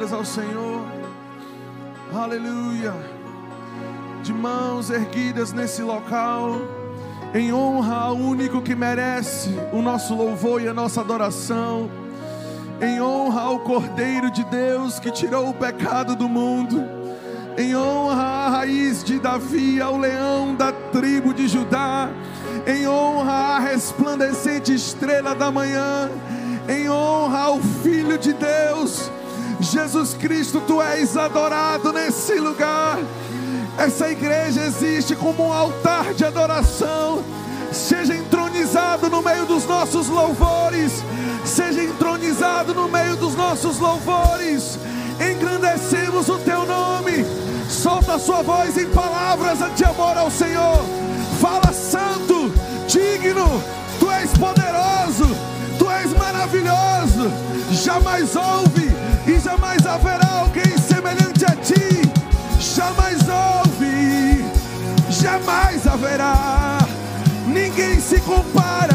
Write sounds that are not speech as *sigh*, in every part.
levantadas ao Senhor. Aleluia. De mãos erguidas nesse local, em honra ao único que merece o nosso louvor e a nossa adoração. Em honra ao Cordeiro de Deus que tirou o pecado do mundo. Em honra à raiz de Davi, ao leão da tribo de Judá. Em honra à resplandecente estrela da manhã em honra ao Filho de Deus. Jesus Cristo, tu és adorado nesse lugar. Essa igreja existe como um altar de adoração. Seja entronizado no meio dos nossos louvores. Seja entronizado no meio dos nossos louvores. Engrandecemos o teu nome. Solta a sua voz em palavras de amor ao Senhor. Fala, Santo, digno, tu és poderoso és maravilhoso. Jamais houve e jamais haverá alguém semelhante a ti. Jamais houve, jamais haverá. Ninguém se compara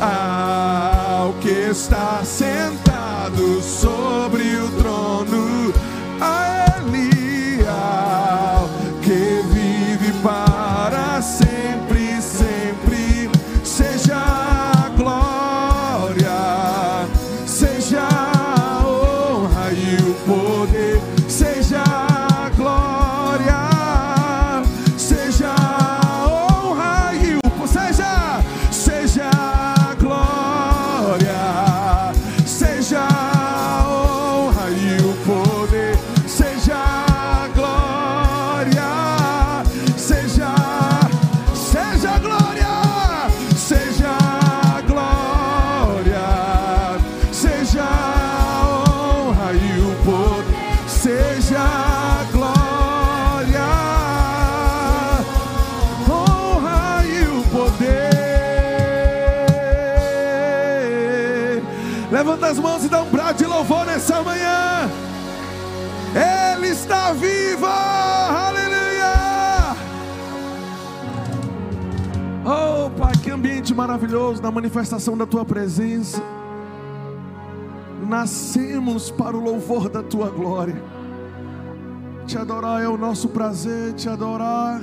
ao que está sentado maravilhoso na manifestação da Tua presença. Nascemos para o louvor da Tua glória. Te adorar é o nosso prazer, te adorar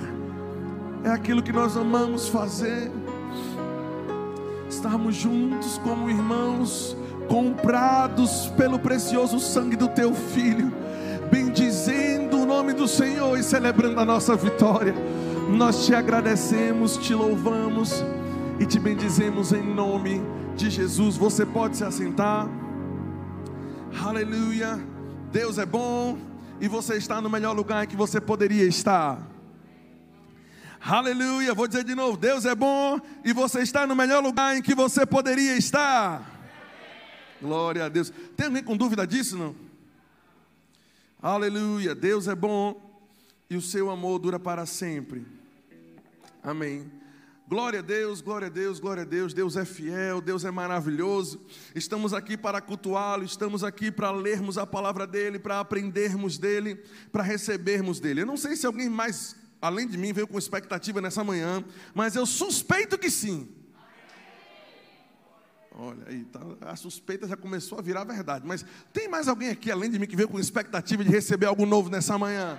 é aquilo que nós amamos fazer. Estarmos juntos como irmãos, comprados pelo precioso sangue do Teu Filho, bendizendo o nome do Senhor e celebrando a nossa vitória. Nós te agradecemos, te louvamos e te bendizemos em nome de Jesus. Você pode se assentar. Aleluia. Deus é bom e você está no melhor lugar que você poderia estar. Aleluia. Vou dizer de novo: Deus é bom e você está no melhor lugar em que você poderia estar. Glória a Deus. Tem alguém com dúvida disso? Não? Aleluia. Deus é bom e o seu amor dura para sempre. Amém. Glória a Deus, glória a Deus, glória a Deus. Deus é fiel, Deus é maravilhoso. Estamos aqui para cultuá-lo, estamos aqui para lermos a palavra dele, para aprendermos dele, para recebermos dele. Eu não sei se alguém mais, além de mim, veio com expectativa nessa manhã, mas eu suspeito que sim. Olha aí, tá, a suspeita já começou a virar verdade. Mas tem mais alguém aqui, além de mim, que veio com expectativa de receber algo novo nessa manhã?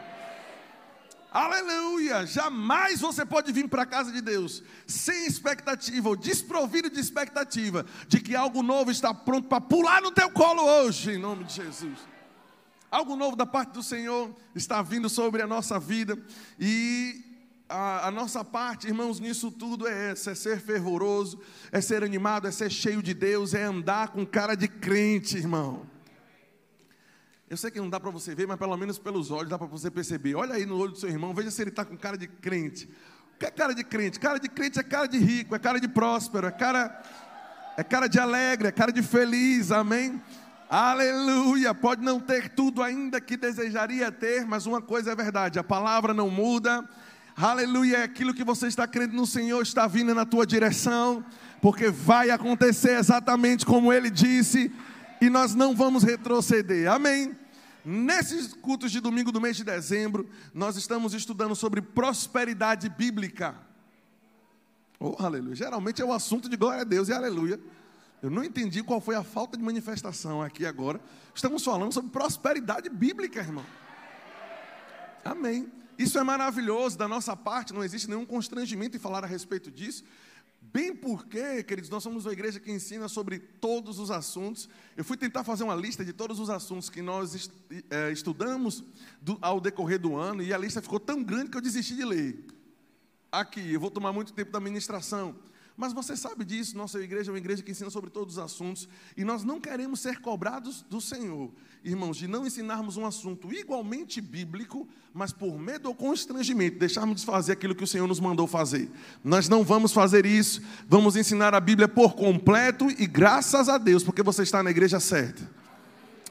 Aleluia! Jamais você pode vir para a casa de Deus sem expectativa ou desprovido de expectativa de que algo novo está pronto para pular no teu colo hoje, em nome de Jesus. Algo novo da parte do Senhor está vindo sobre a nossa vida e a, a, nossa parte, irmãos, nisso tudo é essa: é ser fervoroso, é ser animado, é ser cheio de Deus, é andar com cara de crente, irmão. Eu sei que não dá para você ver, mas pelo menos pelos olhos dá para você perceber. Olha aí no olho do seu irmão, veja se ele está com cara de crente. O que é cara de crente? Cara de crente é cara de rico, é cara de próspero, é cara, é cara de alegre, é cara de feliz, amém? Aleluia! Pode não ter tudo ainda que desejaria ter, mas uma coisa é verdade: a palavra não muda. Aleluia! É aquilo que você está crendo no Senhor está vindo na tua direção, porque vai acontecer exatamente como Ele disse e nós não vamos retroceder. Amém? Nesses cultos de domingo do mês de dezembro, nós estamos estudando sobre prosperidade bíblica. Oh, aleluia. Geralmente é o assunto de glória a Deus e aleluia. Eu não entendi qual foi a falta de manifestação aqui agora. Estamos falando sobre prosperidade bíblica, irmão. Amém. Isso é maravilhoso da nossa parte, não existe nenhum constrangimento em falar a respeito disso. Bem porque, queridos, nós somos uma igreja que ensina sobre todos os assuntos. Eu fui tentar fazer uma lista de todos os assuntos que nós é, estudamos ao decorrer do ano e a lista ficou tão grande que eu desisti de ler. Aqui, eu vou tomar muito tempo da ministração. Mas você sabe disso, nossa igreja é uma igreja que ensina sobre todos os assuntos e nós não queremos ser cobrados do Senhor, irmãos, de não ensinarmos um assunto igualmente bíblico, mas por medo ou constrangimento, deixarmos de fazer aquilo que o Senhor nos mandou fazer. Nós não vamos fazer isso, vamos ensinar a Bíblia por completo e graças a Deus, porque você está na igreja certa.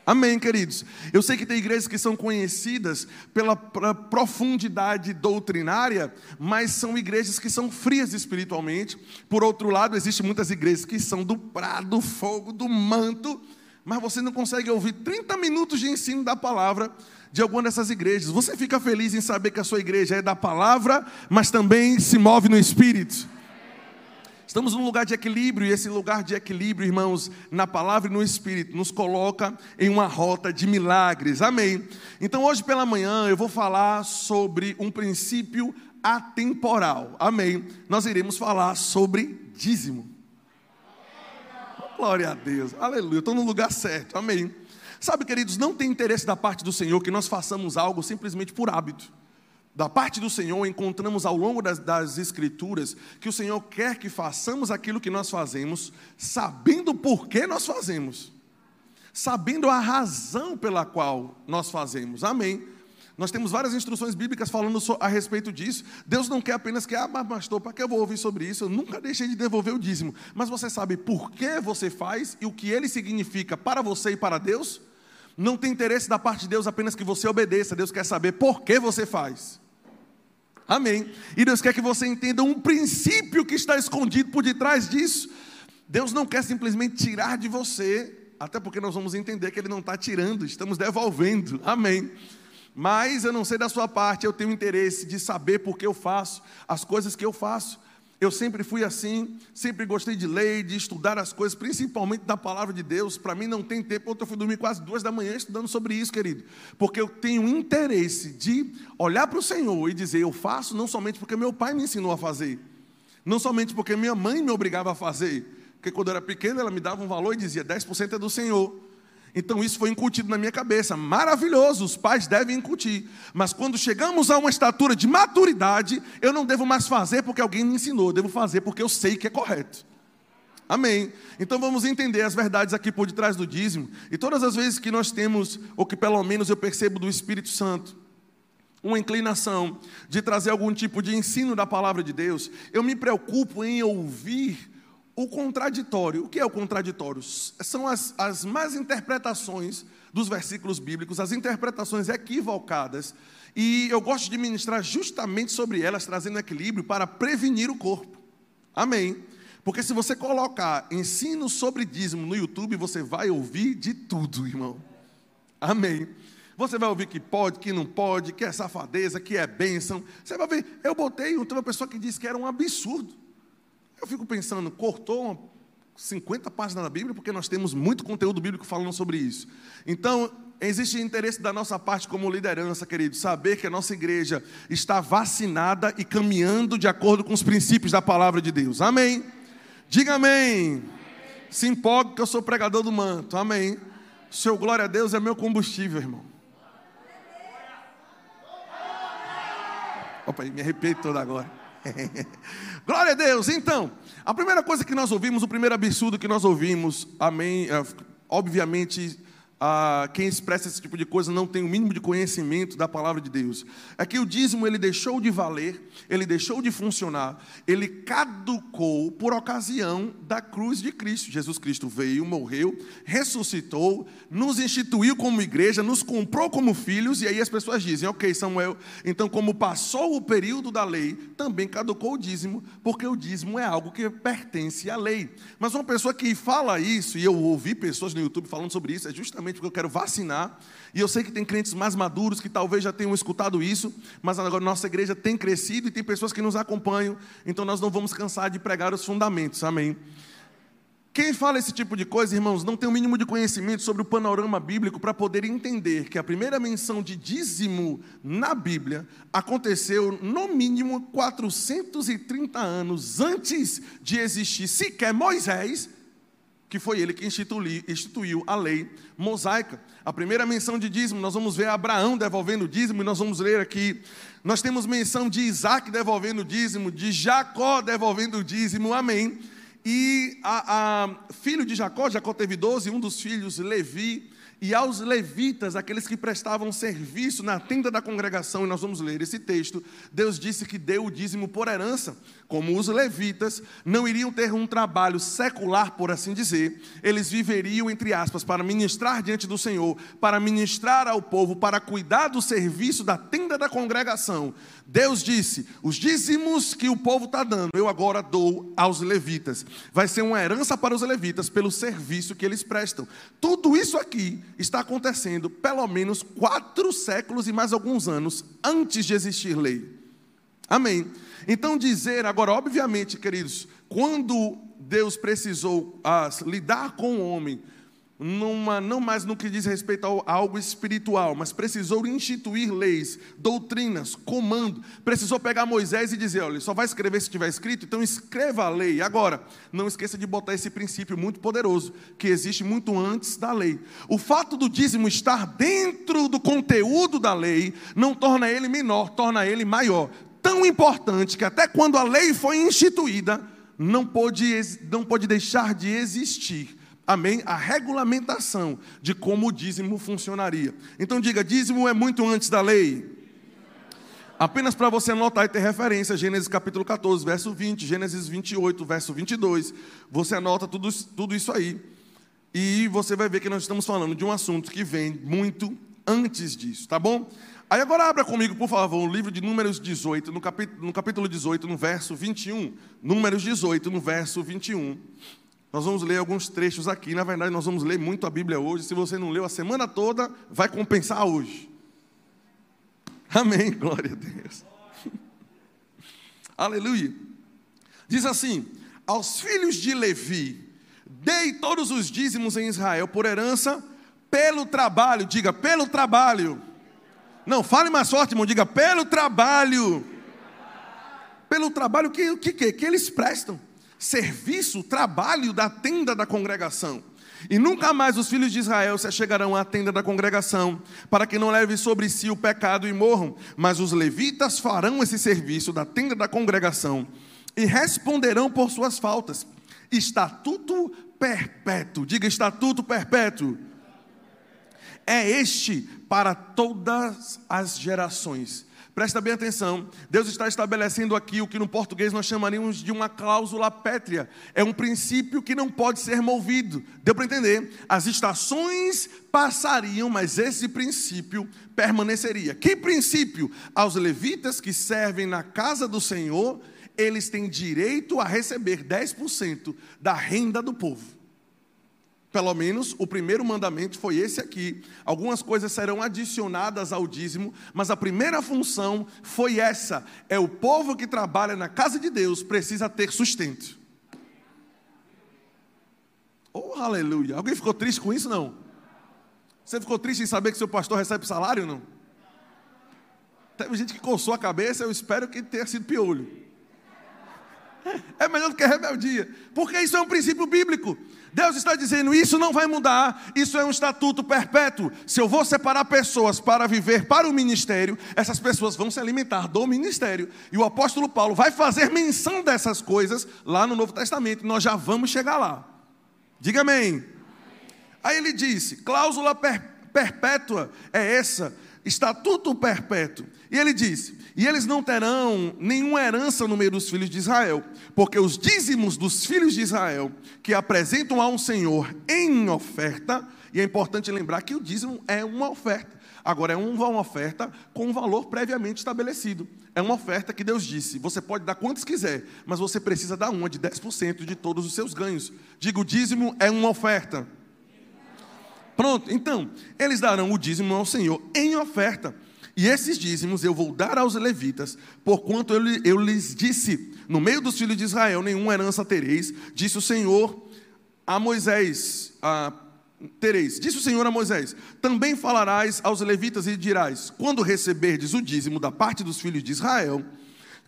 Amém, queridos. Eu sei que tem igrejas que são conhecidas pela profundidade doutrinária, mas são igrejas que são frias espiritualmente. Por outro lado, existem muitas igrejas que são do prado, do fogo, do manto, mas você não consegue ouvir 30 minutos de ensino da palavra de alguma dessas igrejas. Você fica feliz em saber que a sua igreja é da palavra, mas também se move no espírito. Estamos num lugar de equilíbrio, e esse lugar de equilíbrio, irmãos, na palavra e no espírito, nos coloca em uma rota de milagres. Amém. Então, hoje pela manhã, eu vou falar sobre um princípio atemporal. Amém. Nós iremos falar sobre dízimo. Glória a Deus. Aleluia. Estou no lugar certo. Amém. Sabe, queridos, não tem interesse da parte do Senhor que nós façamos algo simplesmente por hábito da parte do Senhor, encontramos ao longo das, das, Escrituras que o Senhor quer que façamos aquilo que nós fazemos, sabendo por que nós fazemos, sabendo a razão pela qual nós fazemos. Amém. Nós temos várias instruções bíblicas falando a respeito disso. Deus não quer apenas que, ah, mas pastor, para que eu vou ouvir sobre isso? Eu nunca deixei de devolver o dízimo. Mas você sabe por que você faz e o que ele significa para você e para Deus? Não tem interesse da parte de Deus apenas que você obedeça. Deus quer saber por que você faz. Amém. E Deus quer que você entenda um princípio que está escondido por detrás disso. Deus não quer simplesmente tirar de você, até porque nós vamos entender que Ele não está tirando, estamos devolvendo. Amém. Mas eu não sei da sua parte, eu tenho interesse de saber por que eu faço as coisas que eu faço. Eu sempre fui assim, sempre gostei de ler, de estudar as coisas, principalmente da palavra de Deus. Para mim não tem tempo, ontem eu fui dormir quase duas da manhã estudando sobre isso, querido. Porque eu tenho interesse de olhar para o Senhor e dizer, eu faço não somente porque meu pai me ensinou a fazer, não somente porque minha mãe me obrigava a fazer, porque quando eu era pequeno ela me dava um valor e dizia, 10% é do Senhor. Então isso foi incutido na minha cabeça. Maravilhoso, os pais devem incutir. Mas quando chegamos a uma estatura de maturidade, eu não devo mais fazer porque alguém me ensinou, eu devo fazer porque eu sei que é correto. Amém. Então vamos entender as verdades aqui por detrás do dízimo. E todas as vezes que nós temos, ou que pelo menos eu percebo do Espírito Santo, uma inclinação de trazer algum tipo de ensino da palavra de Deus, eu me preocupo em ouvir o contraditório, o que é o contraditório? São as, as más interpretações dos versículos bíblicos, as interpretações equivocadas, e eu gosto de ministrar justamente sobre elas, trazendo equilíbrio para prevenir o corpo. Amém. Porque se você colocar ensino sobre dízimo no YouTube, você vai ouvir de tudo, irmão. Amém. Você vai ouvir que pode, que não pode, que é safadeza, que é bênção. Você vai ver. Eu botei, tem uma pessoa que disse que era um absurdo. Eu fico pensando, cortou uma 50 páginas da Bíblia, porque nós temos muito conteúdo bíblico falando sobre isso. Então, existe interesse da nossa parte como liderança, querido, saber que a nossa igreja está vacinada e caminhando de acordo com os princípios da palavra de Deus. Amém. Diga amém. Se empolgue que eu sou pregador do manto. Amém. Seu glória a Deus é meu combustível, irmão. Opa, me arrepiei todo agora. *laughs* Glória a Deus. Então, a primeira coisa que nós ouvimos, o primeiro absurdo que nós ouvimos, amém, é, obviamente ah, quem expressa esse tipo de coisa não tem o mínimo de conhecimento da palavra de Deus. É que o dízimo ele deixou de valer, ele deixou de funcionar, ele caducou por ocasião da cruz de Cristo. Jesus Cristo veio, morreu, ressuscitou, nos instituiu como igreja, nos comprou como filhos, e aí as pessoas dizem: Ok, Samuel, então, como passou o período da lei, também caducou o dízimo, porque o dízimo é algo que pertence à lei. Mas uma pessoa que fala isso, e eu ouvi pessoas no YouTube falando sobre isso, é justamente justamente porque eu quero vacinar. E eu sei que tem crentes mais maduros que talvez já tenham escutado isso, mas agora nossa igreja tem crescido e tem pessoas que nos acompanham, então nós não vamos cansar de pregar os fundamentos, amém? Quem fala esse tipo de coisa, irmãos, não tem o mínimo de conhecimento sobre o panorama bíblico para poder entender que a primeira menção de dízimo na Bíblia aconteceu no mínimo 430 anos antes de existir sequer Moisés que foi ele que instituiu a lei mosaica. A primeira menção de dízimo, nós vamos ver Abraão devolvendo dízimo, e nós vamos ler aqui. Nós temos menção de Isaac devolvendo dízimo, de Jacó devolvendo dízimo, amém. E a, a filho de Jacó, Jacó teve doze, um dos filhos, Levi, e aos levitas, aqueles que prestavam serviço na tenda da congregação, e nós vamos ler esse texto, Deus disse que deu o dízimo por herança, como os levitas não iriam ter um trabalho secular, por assim dizer, eles viveriam, entre aspas, para ministrar diante do Senhor, para ministrar ao povo, para cuidar do serviço da tenda da congregação. Deus disse: os dízimos que o povo está dando, eu agora dou aos levitas. Vai ser uma herança para os levitas pelo serviço que eles prestam. Tudo isso aqui está acontecendo pelo menos quatro séculos e mais alguns anos antes de existir lei. Amém. Então, dizer, agora, obviamente, queridos, quando Deus precisou ah, lidar com o homem, numa, não mais no que diz respeito a algo espiritual, mas precisou instituir leis, doutrinas, comando. Precisou pegar Moisés e dizer: olha, só vai escrever se tiver escrito, então escreva a lei. Agora, não esqueça de botar esse princípio muito poderoso, que existe muito antes da lei. O fato do dízimo estar dentro do conteúdo da lei não torna ele menor, torna ele maior tão importante que até quando a lei foi instituída, não pôde, não pôde deixar de existir. Amém? A regulamentação de como o dízimo funcionaria. Então diga: dízimo é muito antes da lei. Apenas para você anotar e ter referência, Gênesis capítulo 14, verso 20, Gênesis 28, verso 22. Você anota tudo, tudo isso aí. E você vai ver que nós estamos falando de um assunto que vem muito antes disso, tá bom? Aí agora abra comigo, por favor, o livro de Números 18, no capítulo, no capítulo 18, no verso 21. Números 18, no verso 21. Nós vamos ler alguns trechos aqui. Na verdade, nós vamos ler muito a Bíblia hoje. Se você não leu a semana toda, vai compensar hoje. Amém. *laughs* Glória a Deus. *laughs* Aleluia. Diz assim: Aos filhos de Levi, dei todos os dízimos em Israel por herança, pelo trabalho. Diga, pelo trabalho não, fale mais forte, irmão. Diga, pelo trabalho. Pelo trabalho que que, que, que eles prestam. Serviço, trabalho da tenda da congregação. E nunca mais os filhos de Israel se chegarão à tenda da congregação, para que não leve sobre si o pecado e morram. Mas os levitas farão esse serviço da tenda da congregação e responderão por suas faltas. Estatuto perpétuo. Diga estatuto perpétuo é este para todas as gerações. Presta bem atenção. Deus está estabelecendo aqui o que no português nós chamaríamos de uma cláusula pétrea. É um princípio que não pode ser movido. Deu para entender? As estações passariam, mas esse princípio permaneceria. Que princípio? Aos levitas que servem na casa do Senhor, eles têm direito a receber 10% da renda do povo. Pelo menos o primeiro mandamento foi esse aqui. Algumas coisas serão adicionadas ao dízimo, mas a primeira função foi essa: é o povo que trabalha na casa de Deus precisa ter sustento. Oh, aleluia. Alguém ficou triste com isso? Não. Você ficou triste em saber que seu pastor recebe salário? Não. Teve gente que coçou a cabeça, eu espero que tenha sido piolho. *laughs* É melhor do que rebeldia, porque isso é um princípio bíblico. Deus está dizendo: isso não vai mudar, isso é um estatuto perpétuo. Se eu vou separar pessoas para viver para o ministério, essas pessoas vão se alimentar do ministério. E o apóstolo Paulo vai fazer menção dessas coisas lá no Novo Testamento. Nós já vamos chegar lá. Diga amém. Aí ele disse: cláusula per perpétua é essa, estatuto perpétuo. E ele disse: E eles não terão nenhuma herança no meio dos filhos de Israel, porque os dízimos dos filhos de Israel, que apresentam a um Senhor em oferta, e é importante lembrar que o dízimo é uma oferta. Agora, é uma oferta com um valor previamente estabelecido. É uma oferta que Deus disse: você pode dar quantos quiser, mas você precisa dar uma de 10% de todos os seus ganhos. Digo, dízimo é uma oferta. Pronto, então, eles darão o dízimo ao Senhor em oferta. E esses dízimos eu vou dar aos levitas, porquanto eu, eu lhes disse: no meio dos filhos de Israel nenhuma herança tereis, disse o Senhor a Moisés: a, tereis, disse o Senhor a Moisés: também falarás aos levitas e dirás: quando receberdes o dízimo da parte dos filhos de Israel,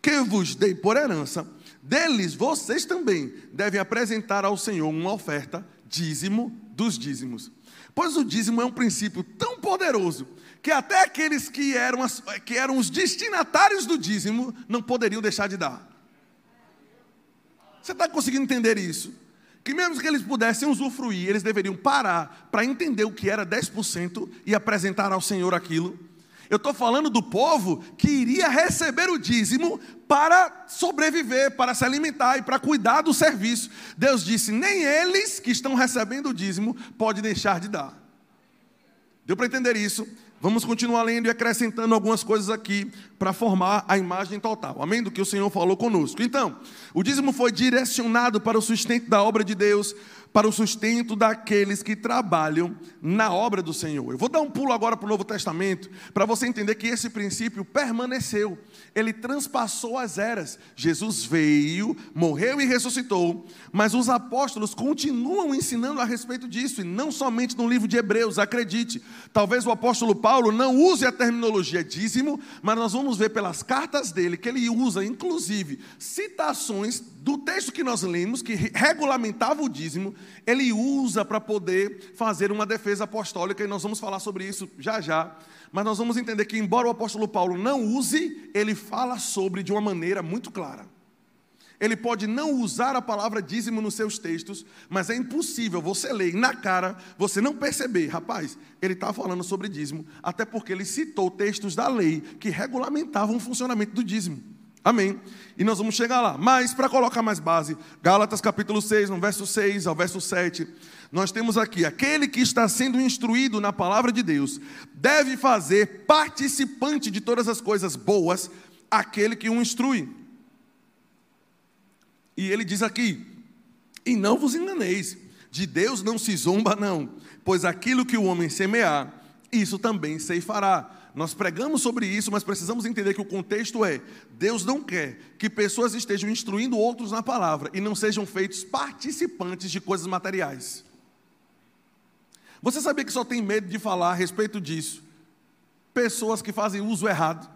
que eu vos dei por herança, deles vocês também devem apresentar ao Senhor uma oferta, dízimo dos dízimos. Pois o dízimo é um princípio tão poderoso que até aqueles que eram, as, que eram os destinatários do dízimo não poderiam deixar de dar. Você está conseguindo entender isso? Que mesmo que eles pudessem usufruir, eles deveriam parar para entender o que era 10% e apresentar ao Senhor aquilo. Eu estou falando do povo que iria receber o dízimo para sobreviver, para se alimentar e para cuidar do serviço. Deus disse: nem eles que estão recebendo o dízimo podem deixar de dar. Deu para entender isso? Vamos continuar lendo e acrescentando algumas coisas aqui para formar a imagem total. Amém? Do que o Senhor falou conosco. Então, o dízimo foi direcionado para o sustento da obra de Deus, para o sustento daqueles que trabalham na obra do Senhor. Eu vou dar um pulo agora para o Novo Testamento, para você entender que esse princípio permaneceu, ele transpassou as eras. Jesus veio, morreu e ressuscitou, mas os apóstolos continuam ensinando a respeito disso, e não somente no livro de Hebreus, acredite. Talvez o apóstolo Paulo não use a terminologia dízimo, mas nós vamos ver pelas cartas dele que ele usa, inclusive, citações do texto que nós lemos, que regulamentava o dízimo, ele usa para poder fazer uma defesa apostólica, e nós vamos falar sobre isso já já. Mas nós vamos entender que, embora o apóstolo Paulo não use, ele fala sobre de uma maneira muito clara. Ele pode não usar a palavra dízimo nos seus textos, mas é impossível você ler na cara, você não perceber, rapaz, ele está falando sobre dízimo, até porque ele citou textos da lei que regulamentavam o funcionamento do dízimo. Amém. E nós vamos chegar lá. Mas, para colocar mais base, Gálatas capítulo 6, no verso 6 ao verso 7, nós temos aqui: aquele que está sendo instruído na palavra de Deus deve fazer participante de todas as coisas boas aquele que o instrui. E ele diz aqui: e não vos enganeis, de Deus não se zomba, não, pois aquilo que o homem semear, isso também se fará. Nós pregamos sobre isso, mas precisamos entender que o contexto é: Deus não quer que pessoas estejam instruindo outros na palavra e não sejam feitos participantes de coisas materiais. Você sabia que só tem medo de falar a respeito disso? Pessoas que fazem uso errado.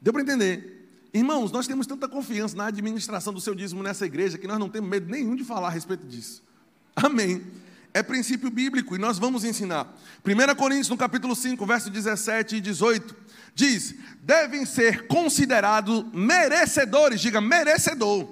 Deu para entender? Irmãos, nós temos tanta confiança na administração do seu dízimo nessa igreja que nós não temos medo nenhum de falar a respeito disso. Amém é princípio bíblico e nós vamos ensinar. 1 Coríntios, no capítulo 5, verso 17 e 18, diz: devem ser considerados merecedores, diga merecedor,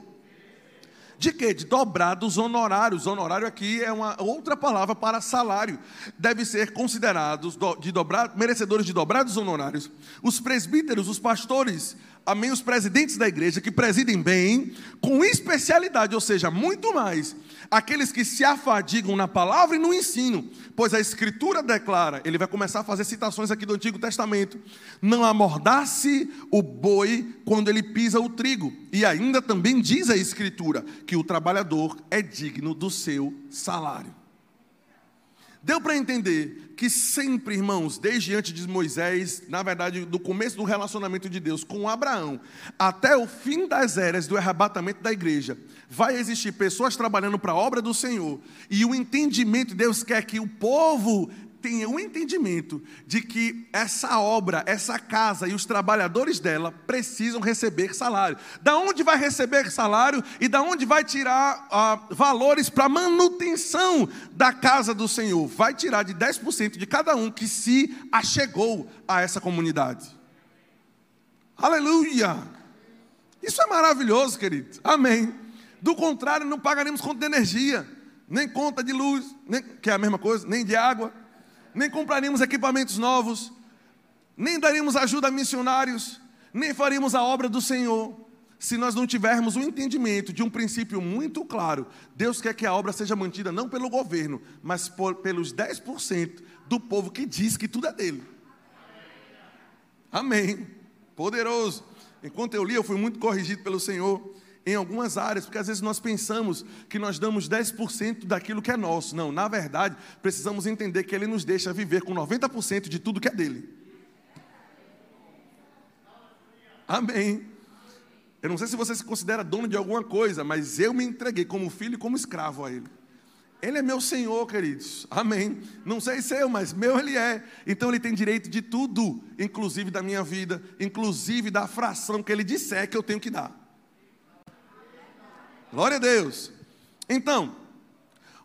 De quê? De dobrados honorários. Honorário aqui é uma outra palavra para salário. Deve ser considerados de dobrar, merecedores de dobrados honorários. Os presbíteros, os pastores, amém, os presidentes da igreja que presidem bem, com especialidade, ou seja, muito mais, aqueles que se afadigam na palavra e no ensino, pois a Escritura declara, ele vai começar a fazer citações aqui do Antigo Testamento: não amordace o boi quando ele pisa o trigo, e ainda também diz a Escritura que o trabalhador é digno do seu salário. Deu para entender que sempre, irmãos, desde antes de Moisés, na verdade, do começo do relacionamento de Deus com Abraão, até o fim das eras do arrebatamento da igreja, vai existir pessoas trabalhando para a obra do Senhor, e o entendimento, Deus quer que o povo tenha um entendimento de que essa obra, essa casa e os trabalhadores dela precisam receber salário. Da onde vai receber salário e da onde vai tirar ah, valores para manutenção da casa do Senhor? Vai tirar de 10% de cada um que se achegou a essa comunidade. Aleluia! Isso é maravilhoso, querido. Amém. Do contrário, não pagaremos conta de energia, nem conta de luz, nem, que é a mesma coisa, nem de água nem compraríamos equipamentos novos, nem daríamos ajuda a missionários, nem faríamos a obra do Senhor, se nós não tivermos o um entendimento de um princípio muito claro. Deus quer que a obra seja mantida não pelo governo, mas por, pelos 10% do povo que diz que tudo é dele. Amém. Poderoso. Enquanto eu li, eu fui muito corrigido pelo Senhor em algumas áreas, porque às vezes nós pensamos que nós damos 10% daquilo que é nosso. Não, na verdade, precisamos entender que Ele nos deixa viver com 90% de tudo que é dele. Amém. Eu não sei se você se considera dono de alguma coisa, mas eu me entreguei como filho e como escravo a Ele. Ele é meu Senhor, queridos. Amém. Não sei se eu, mas meu Ele é. Então Ele tem direito de tudo, inclusive da minha vida, inclusive da fração que Ele disser que eu tenho que dar. Glória a Deus. Então,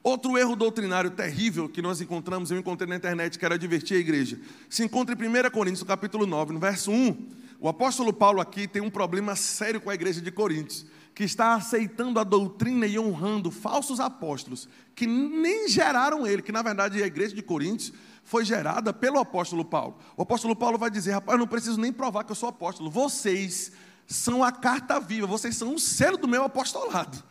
outro erro doutrinário terrível que nós encontramos, eu encontrei na internet, quero advertir a igreja. Se encontra em 1 Coríntios, capítulo 9, no verso 1. O apóstolo Paulo aqui tem um problema sério com a igreja de Coríntios, que está aceitando a doutrina e honrando falsos apóstolos, que nem geraram ele, que na verdade a igreja de Coríntios foi gerada pelo apóstolo Paulo. O apóstolo Paulo vai dizer: rapaz, eu não preciso nem provar que eu sou apóstolo, vocês são a carta viva, vocês são o selo do meu apostolado.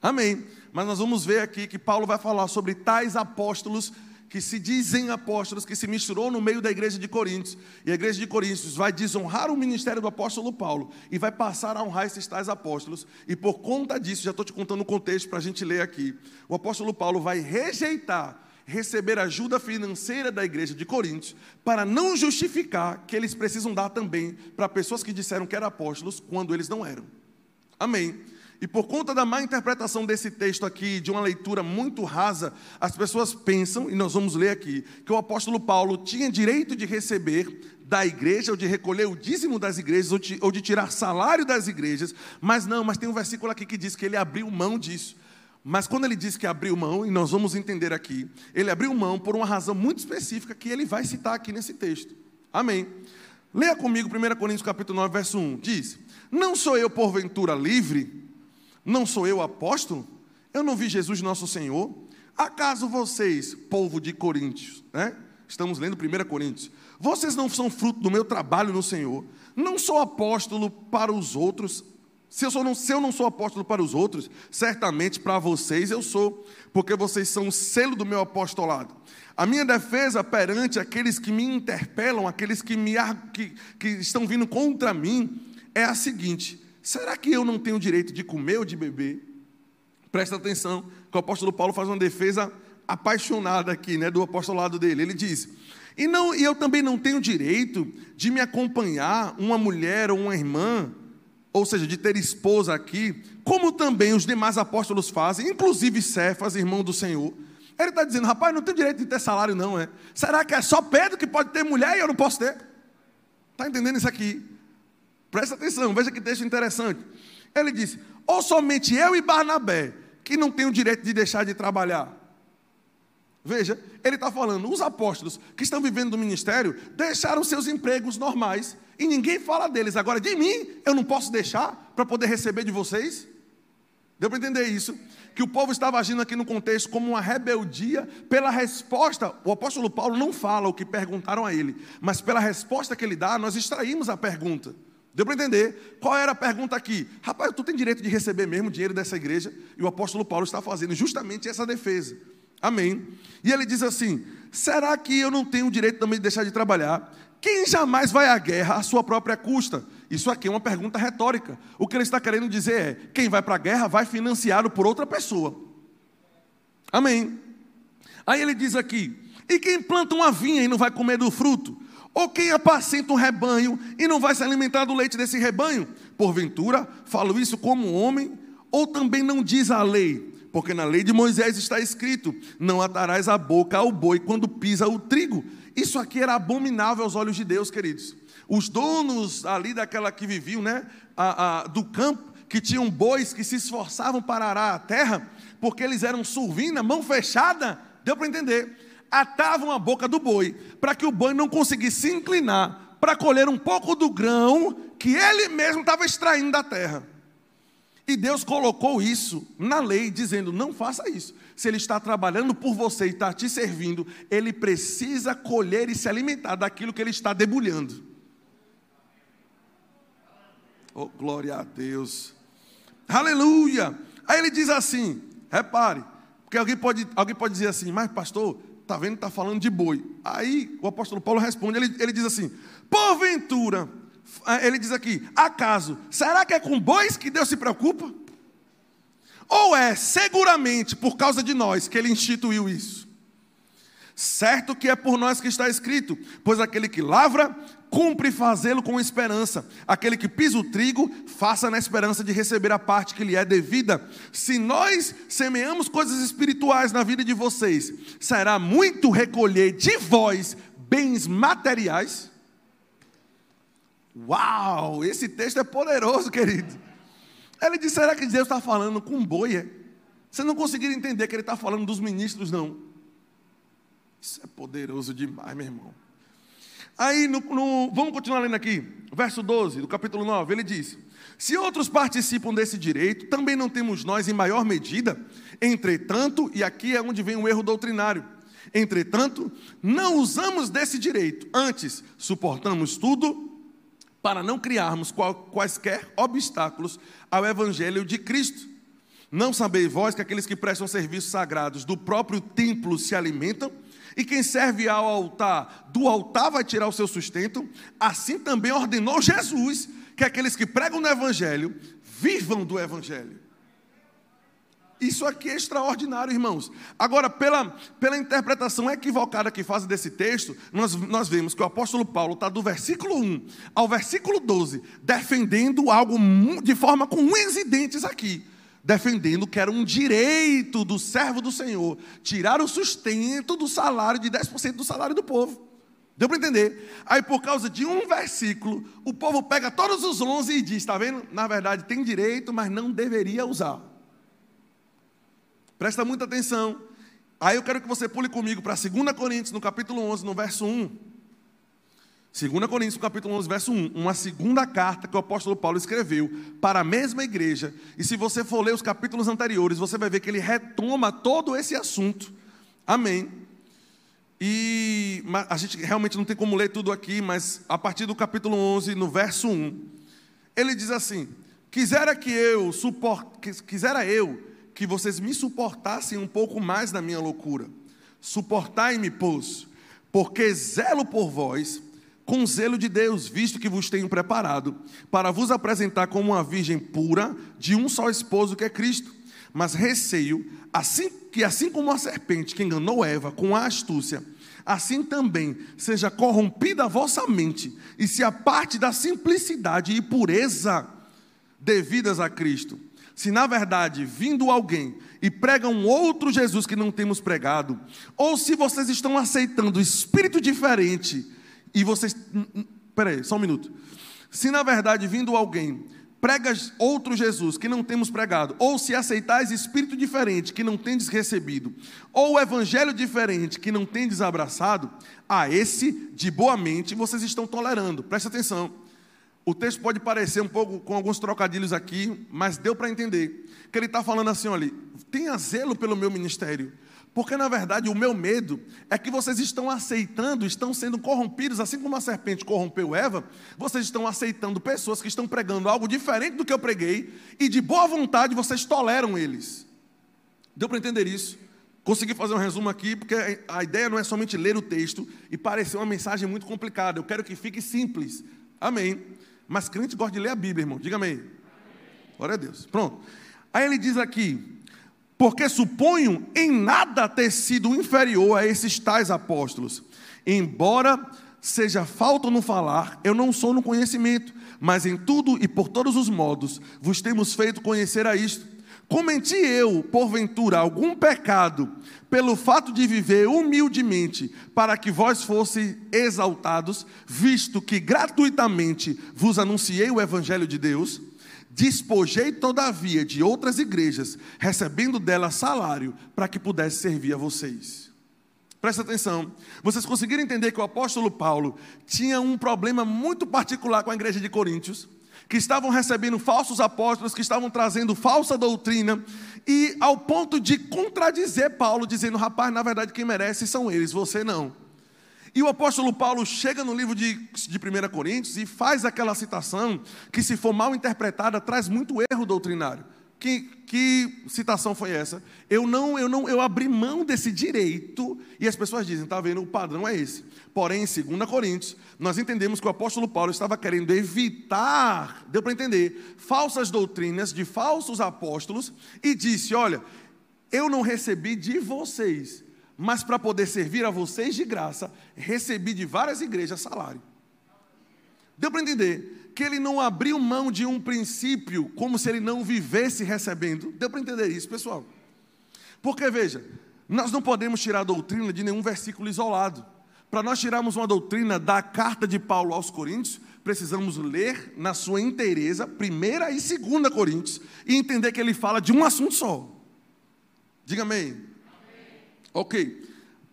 Amém. Mas nós vamos ver aqui que Paulo vai falar sobre tais apóstolos que se dizem apóstolos, que se misturou no meio da igreja de Coríntios. E a igreja de Coríntios vai desonrar o ministério do apóstolo Paulo e vai passar a honrar esses tais apóstolos. E por conta disso, já estou te contando o contexto para a gente ler aqui. O apóstolo Paulo vai rejeitar receber ajuda financeira da igreja de Coríntios, para não justificar que eles precisam dar também para pessoas que disseram que eram apóstolos quando eles não eram. Amém. E por conta da má interpretação desse texto aqui, de uma leitura muito rasa, as pessoas pensam, e nós vamos ler aqui, que o apóstolo Paulo tinha direito de receber da igreja, ou de recolher o dízimo das igrejas, ou de, ou de tirar salário das igrejas, mas não, mas tem um versículo aqui que diz que ele abriu mão disso. Mas quando ele diz que abriu mão, e nós vamos entender aqui, ele abriu mão por uma razão muito específica que ele vai citar aqui nesse texto. Amém. Leia comigo 1 Coríntios capítulo 9, verso 1. Diz: Não sou eu porventura livre? Não sou eu apóstolo? Eu não vi Jesus nosso Senhor? Acaso vocês, povo de Coríntios, né? Estamos lendo 1 Coríntios. Vocês não são fruto do meu trabalho no Senhor? Não sou apóstolo para os outros, se eu, não, se eu não sou apóstolo para os outros, certamente para vocês eu sou, porque vocês são o selo do meu apostolado. A minha defesa perante aqueles que me interpelam, aqueles que, me, que, que estão vindo contra mim, é a seguinte: será que eu não tenho direito de comer ou de beber? Presta atenção, que o apóstolo Paulo faz uma defesa apaixonada aqui, né, do apostolado dele. Ele diz: e, não, e eu também não tenho direito de me acompanhar uma mulher ou uma irmã ou seja, de ter esposa aqui, como também os demais apóstolos fazem, inclusive Cefas, irmão do Senhor. Ele está dizendo, rapaz, não tenho direito de ter salário, não, é? Será que é só Pedro que pode ter mulher e eu não posso ter? Está entendendo isso aqui? Presta atenção, veja que texto interessante. Ele disse: ou somente eu e Barnabé, que não tem o direito de deixar de trabalhar. Veja, ele está falando, os apóstolos que estão vivendo do ministério deixaram seus empregos normais e ninguém fala deles. Agora, de mim, eu não posso deixar para poder receber de vocês? Deu para entender isso? Que o povo estava agindo aqui no contexto como uma rebeldia pela resposta. O apóstolo Paulo não fala o que perguntaram a ele, mas pela resposta que ele dá, nós extraímos a pergunta. Deu para entender? Qual era a pergunta aqui? Rapaz, tu tem direito de receber mesmo dinheiro dessa igreja? E o apóstolo Paulo está fazendo justamente essa defesa. Amém. E ele diz assim: será que eu não tenho o direito também de deixar de trabalhar? Quem jamais vai à guerra à sua própria custa? Isso aqui é uma pergunta retórica. O que ele está querendo dizer é: quem vai para a guerra vai financiado por outra pessoa. Amém. Aí ele diz aqui: e quem planta uma vinha e não vai comer do fruto? Ou quem apacenta um rebanho e não vai se alimentar do leite desse rebanho? Porventura, falo isso como homem, ou também não diz a lei? Porque na lei de Moisés está escrito: Não atarás a boca ao boi quando pisa o trigo. Isso aqui era abominável aos olhos de Deus, queridos. Os donos ali daquela que viviam, né, a, a, do campo, que tinham bois que se esforçavam para arar a terra, porque eles eram survina, mão fechada, deu para entender. Atavam a boca do boi, para que o boi não conseguisse se inclinar para colher um pouco do grão que ele mesmo estava extraindo da terra. E Deus colocou isso na lei, dizendo: não faça isso. Se Ele está trabalhando por você e está te servindo, Ele precisa colher e se alimentar daquilo que Ele está debulhando. Oh, glória a Deus. Aleluia. Aí ele diz assim: repare, porque alguém pode, alguém pode dizer assim, mas pastor, está vendo, está falando de boi. Aí o apóstolo Paulo responde, ele, ele diz assim: porventura ele diz aqui: acaso, será que é com bois que Deus se preocupa? Ou é seguramente por causa de nós que ele instituiu isso? Certo que é por nós que está escrito, pois aquele que lavra, cumpre fazê-lo com esperança. Aquele que pisa o trigo, faça na esperança de receber a parte que lhe é devida. Se nós semeamos coisas espirituais na vida de vocês, será muito recolher de vós bens materiais? Uau, esse texto é poderoso, querido. Ele disse: será que Deus está falando com boi? É? Você não conseguiram entender que ele está falando dos ministros, não. Isso é poderoso demais, meu irmão. Aí, no, no, vamos continuar lendo aqui, verso 12 do capítulo 9. Ele diz: Se outros participam desse direito, também não temos nós em maior medida. Entretanto, e aqui é onde vem o erro doutrinário. Entretanto, não usamos desse direito, antes suportamos tudo para não criarmos quaisquer obstáculos ao evangelho de Cristo. Não sabeis vós que aqueles que prestam serviços sagrados do próprio templo se alimentam? E quem serve ao altar, do altar vai tirar o seu sustento? Assim também ordenou Jesus que aqueles que pregam no evangelho vivam do evangelho. Isso aqui é extraordinário, irmãos. Agora, pela, pela interpretação equivocada que fazem desse texto, nós, nós vemos que o apóstolo Paulo está do versículo 1 ao versículo 12, defendendo algo de forma com unhas e dentes aqui. Defendendo que era um direito do servo do Senhor tirar o sustento do salário de 10% do salário do povo. Deu para entender? Aí, por causa de um versículo, o povo pega todos os 11 e diz: está vendo? Na verdade, tem direito, mas não deveria usar. Presta muita atenção. Aí eu quero que você pule comigo para 2 Coríntios, no capítulo 11, no verso 1. 2 Coríntios, capítulo 11, verso 1. Uma segunda carta que o apóstolo Paulo escreveu para a mesma igreja. E se você for ler os capítulos anteriores, você vai ver que ele retoma todo esse assunto. Amém. E a gente realmente não tem como ler tudo aqui, mas a partir do capítulo 11, no verso 1, ele diz assim: Quisera que eu suporte, quisera eu que vocês me suportassem um pouco mais na minha loucura. Suportai-me, pois, porque zelo por vós, com zelo de Deus, visto que vos tenho preparado, para vos apresentar como uma virgem pura, de um só esposo que é Cristo. Mas receio, assim que assim como a serpente que enganou Eva com a astúcia, assim também seja corrompida a vossa mente, e se a parte da simplicidade e pureza devidas a Cristo se na verdade vindo alguém e prega um outro Jesus que não temos pregado, ou se vocês estão aceitando espírito diferente e vocês. Peraí, só um minuto. Se na verdade vindo alguém prega outro Jesus que não temos pregado, ou se aceitais espírito diferente que não tendes recebido, ou evangelho diferente que não tendes abraçado, a esse de boa mente vocês estão tolerando. Presta atenção. O texto pode parecer um pouco com alguns trocadilhos aqui, mas deu para entender que ele está falando assim: olha, tenha zelo pelo meu ministério, porque na verdade o meu medo é que vocês estão aceitando, estão sendo corrompidos, assim como a serpente corrompeu Eva, vocês estão aceitando pessoas que estão pregando algo diferente do que eu preguei, e de boa vontade vocês toleram eles. Deu para entender isso? Consegui fazer um resumo aqui, porque a ideia não é somente ler o texto e parecer uma mensagem muito complicada. Eu quero que fique simples. Amém. Mas crente gosta de ler a Bíblia, irmão. Diga amém. Glória a Deus. Pronto. Aí ele diz aqui: porque suponho em nada ter sido inferior a esses tais apóstolos, embora seja falta no falar, eu não sou no conhecimento, mas em tudo e por todos os modos vos temos feito conhecer a isto Cometi eu, porventura, algum pecado pelo fato de viver humildemente para que vós fosse exaltados, visto que gratuitamente vos anunciei o evangelho de Deus? Despojei, todavia, de outras igrejas, recebendo delas salário, para que pudesse servir a vocês. Presta atenção, vocês conseguiram entender que o apóstolo Paulo tinha um problema muito particular com a igreja de Coríntios? Que estavam recebendo falsos apóstolos, que estavam trazendo falsa doutrina, e ao ponto de contradizer Paulo, dizendo: rapaz, na verdade quem merece são eles, você não. E o apóstolo Paulo chega no livro de, de 1 Coríntios e faz aquela citação que, se for mal interpretada, traz muito erro doutrinário. Que, que, citação foi essa? Eu não, eu não, eu abri mão desse direito e as pessoas dizem, tá vendo? O padrão é esse. Porém, em 2 Coríntios, nós entendemos que o apóstolo Paulo estava querendo evitar, deu para entender, falsas doutrinas de falsos apóstolos e disse: olha, eu não recebi de vocês, mas para poder servir a vocês de graça, recebi de várias igrejas salário. Deu para entender? Que ele não abriu mão de um princípio como se ele não vivesse recebendo. Deu para entender isso, pessoal? Porque veja, nós não podemos tirar a doutrina de nenhum versículo isolado. Para nós tirarmos uma doutrina da carta de Paulo aos Coríntios, precisamos ler na sua inteireza, primeira e segunda Coríntios, e entender que ele fala de um assunto só. Diga amém. amém. Ok.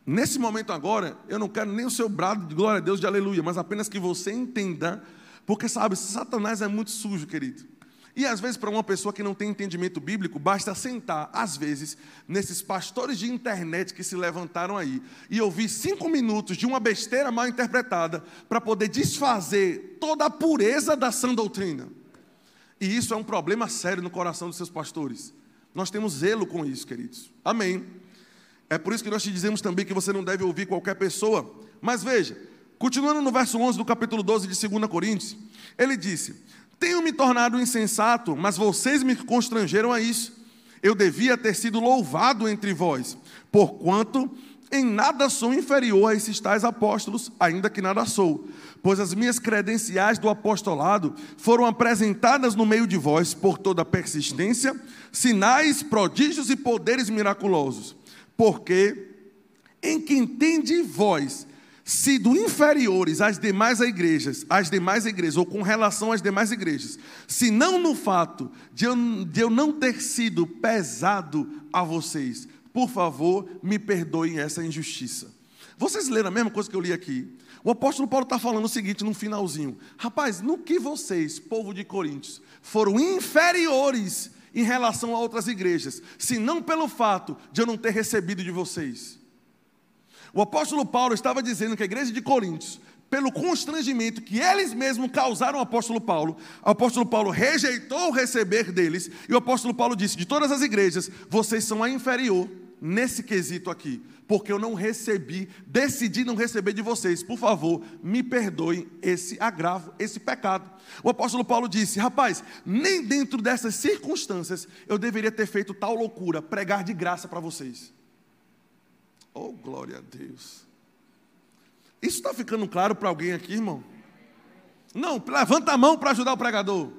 Nesse momento agora, eu não quero nem o seu brado de glória a Deus, de aleluia, mas apenas que você entenda porque, sabe, Satanás é muito sujo, querido. E às vezes, para uma pessoa que não tem entendimento bíblico, basta sentar, às vezes, nesses pastores de internet que se levantaram aí e ouvir cinco minutos de uma besteira mal interpretada para poder desfazer toda a pureza da sã doutrina. E isso é um problema sério no coração dos seus pastores. Nós temos zelo com isso, queridos. Amém. É por isso que nós te dizemos também que você não deve ouvir qualquer pessoa. Mas veja, Continuando no verso 11 do capítulo 12 de 2 Coríntios, ele disse: Tenho me tornado insensato, mas vocês me constrangeram a isso. Eu devia ter sido louvado entre vós, porquanto em nada sou inferior a esses tais apóstolos, ainda que nada sou, pois as minhas credenciais do apostolado foram apresentadas no meio de vós por toda persistência, sinais, prodígios e poderes miraculosos. Porque em quem de vós sido inferiores às demais igrejas, às demais igrejas, ou com relação às demais igrejas, se não no fato de eu, de eu não ter sido pesado a vocês, por favor, me perdoem essa injustiça. Vocês leram a mesma coisa que eu li aqui? O apóstolo Paulo está falando o seguinte no finalzinho: rapaz, no que vocês, povo de Coríntios, foram inferiores em relação a outras igrejas, se não pelo fato de eu não ter recebido de vocês. O apóstolo Paulo estava dizendo que a igreja de Coríntios, pelo constrangimento que eles mesmos causaram ao apóstolo Paulo, o apóstolo Paulo rejeitou receber deles, e o apóstolo Paulo disse: de todas as igrejas, vocês são a inferior nesse quesito aqui, porque eu não recebi, decidi não receber de vocês. Por favor, me perdoem esse agravo, esse pecado. O apóstolo Paulo disse: rapaz, nem dentro dessas circunstâncias eu deveria ter feito tal loucura, pregar de graça para vocês. Oh, glória a Deus. Isso está ficando claro para alguém aqui, irmão? Não, levanta a mão para ajudar o pregador.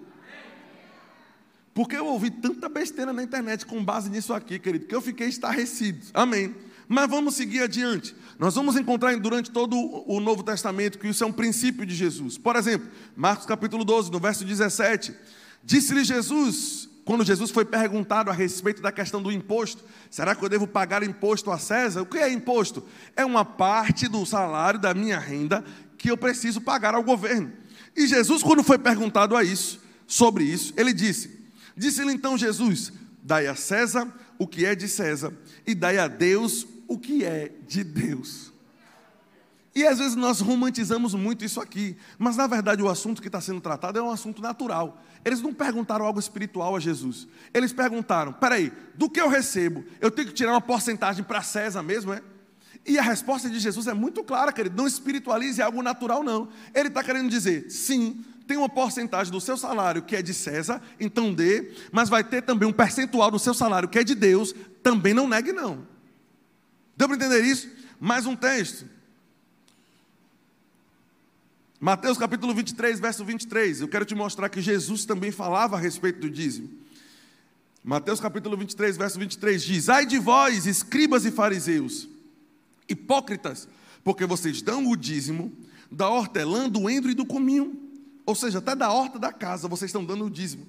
Porque eu ouvi tanta besteira na internet com base nisso aqui, querido, que eu fiquei estarrecido. Amém. Mas vamos seguir adiante. Nós vamos encontrar durante todo o Novo Testamento que isso é um princípio de Jesus. Por exemplo, Marcos capítulo 12, no verso 17. Disse-lhe Jesus: quando Jesus foi perguntado a respeito da questão do imposto, será que eu devo pagar imposto a César? O que é imposto? É uma parte do salário da minha renda que eu preciso pagar ao governo. E Jesus, quando foi perguntado a isso, sobre isso, ele disse: Disse-lhe então Jesus: Dai a César o que é de César, e dai a Deus o que é de Deus. E às vezes nós romantizamos muito isso aqui, mas na verdade o assunto que está sendo tratado é um assunto natural. Eles não perguntaram algo espiritual a Jesus. Eles perguntaram: peraí, do que eu recebo, eu tenho que tirar uma porcentagem para César mesmo, é? E a resposta de Jesus é muito clara, querido. Não espiritualize algo natural, não. Ele está querendo dizer: sim, tem uma porcentagem do seu salário que é de César, então dê, mas vai ter também um percentual do seu salário que é de Deus, também não negue, não. Deu para entender isso? Mais um texto. Mateus capítulo 23, verso 23. Eu quero te mostrar que Jesus também falava a respeito do dízimo. Mateus capítulo 23, verso 23 diz: Ai de vós, escribas e fariseus, hipócritas, porque vocês dão o dízimo da hortelã, do endro e do cominho, ou seja, até da horta da casa vocês estão dando o dízimo.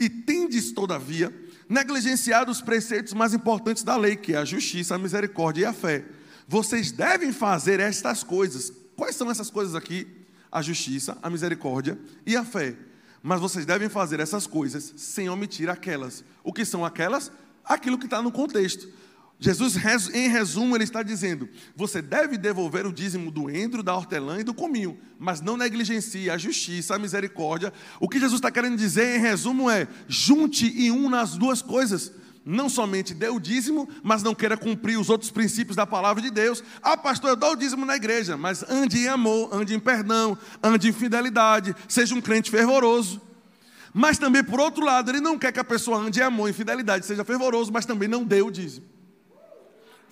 E tendes, todavia, negligenciado os preceitos mais importantes da lei, que é a justiça, a misericórdia e a fé. Vocês devem fazer estas coisas. Quais são essas coisas aqui? A justiça, a misericórdia e a fé. Mas vocês devem fazer essas coisas sem omitir aquelas. O que são aquelas? Aquilo que está no contexto. Jesus, em resumo, ele está dizendo: você deve devolver o dízimo do endro, da hortelã e do cominho, mas não negligencie a justiça, a misericórdia. O que Jesus está querendo dizer, em resumo, é: junte e una as duas coisas. Não somente dê o dízimo, mas não queira cumprir os outros princípios da palavra de Deus. Ah, pastor, eu dou o dízimo na igreja, mas ande em amor, ande em perdão, ande em fidelidade, seja um crente fervoroso. Mas também, por outro lado, ele não quer que a pessoa ande em amor, em fidelidade, seja fervoroso, mas também não dê o dízimo.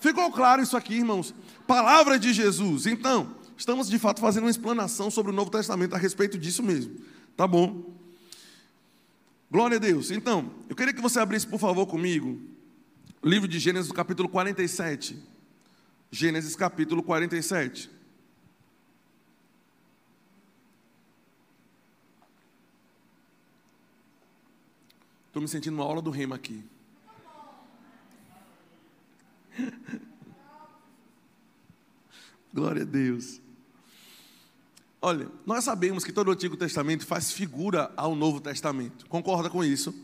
Ficou claro isso aqui, irmãos? Palavra de Jesus. Então, estamos de fato fazendo uma explanação sobre o Novo Testamento a respeito disso mesmo. Tá bom? Glória a Deus. Então, eu queria que você abrisse, por favor, comigo, o livro de Gênesis, capítulo 47. Gênesis, capítulo 47. Estou me sentindo uma aula do rema aqui. *laughs* Glória a Deus. Olha, nós sabemos que todo o Antigo Testamento faz figura ao Novo Testamento. Concorda com isso?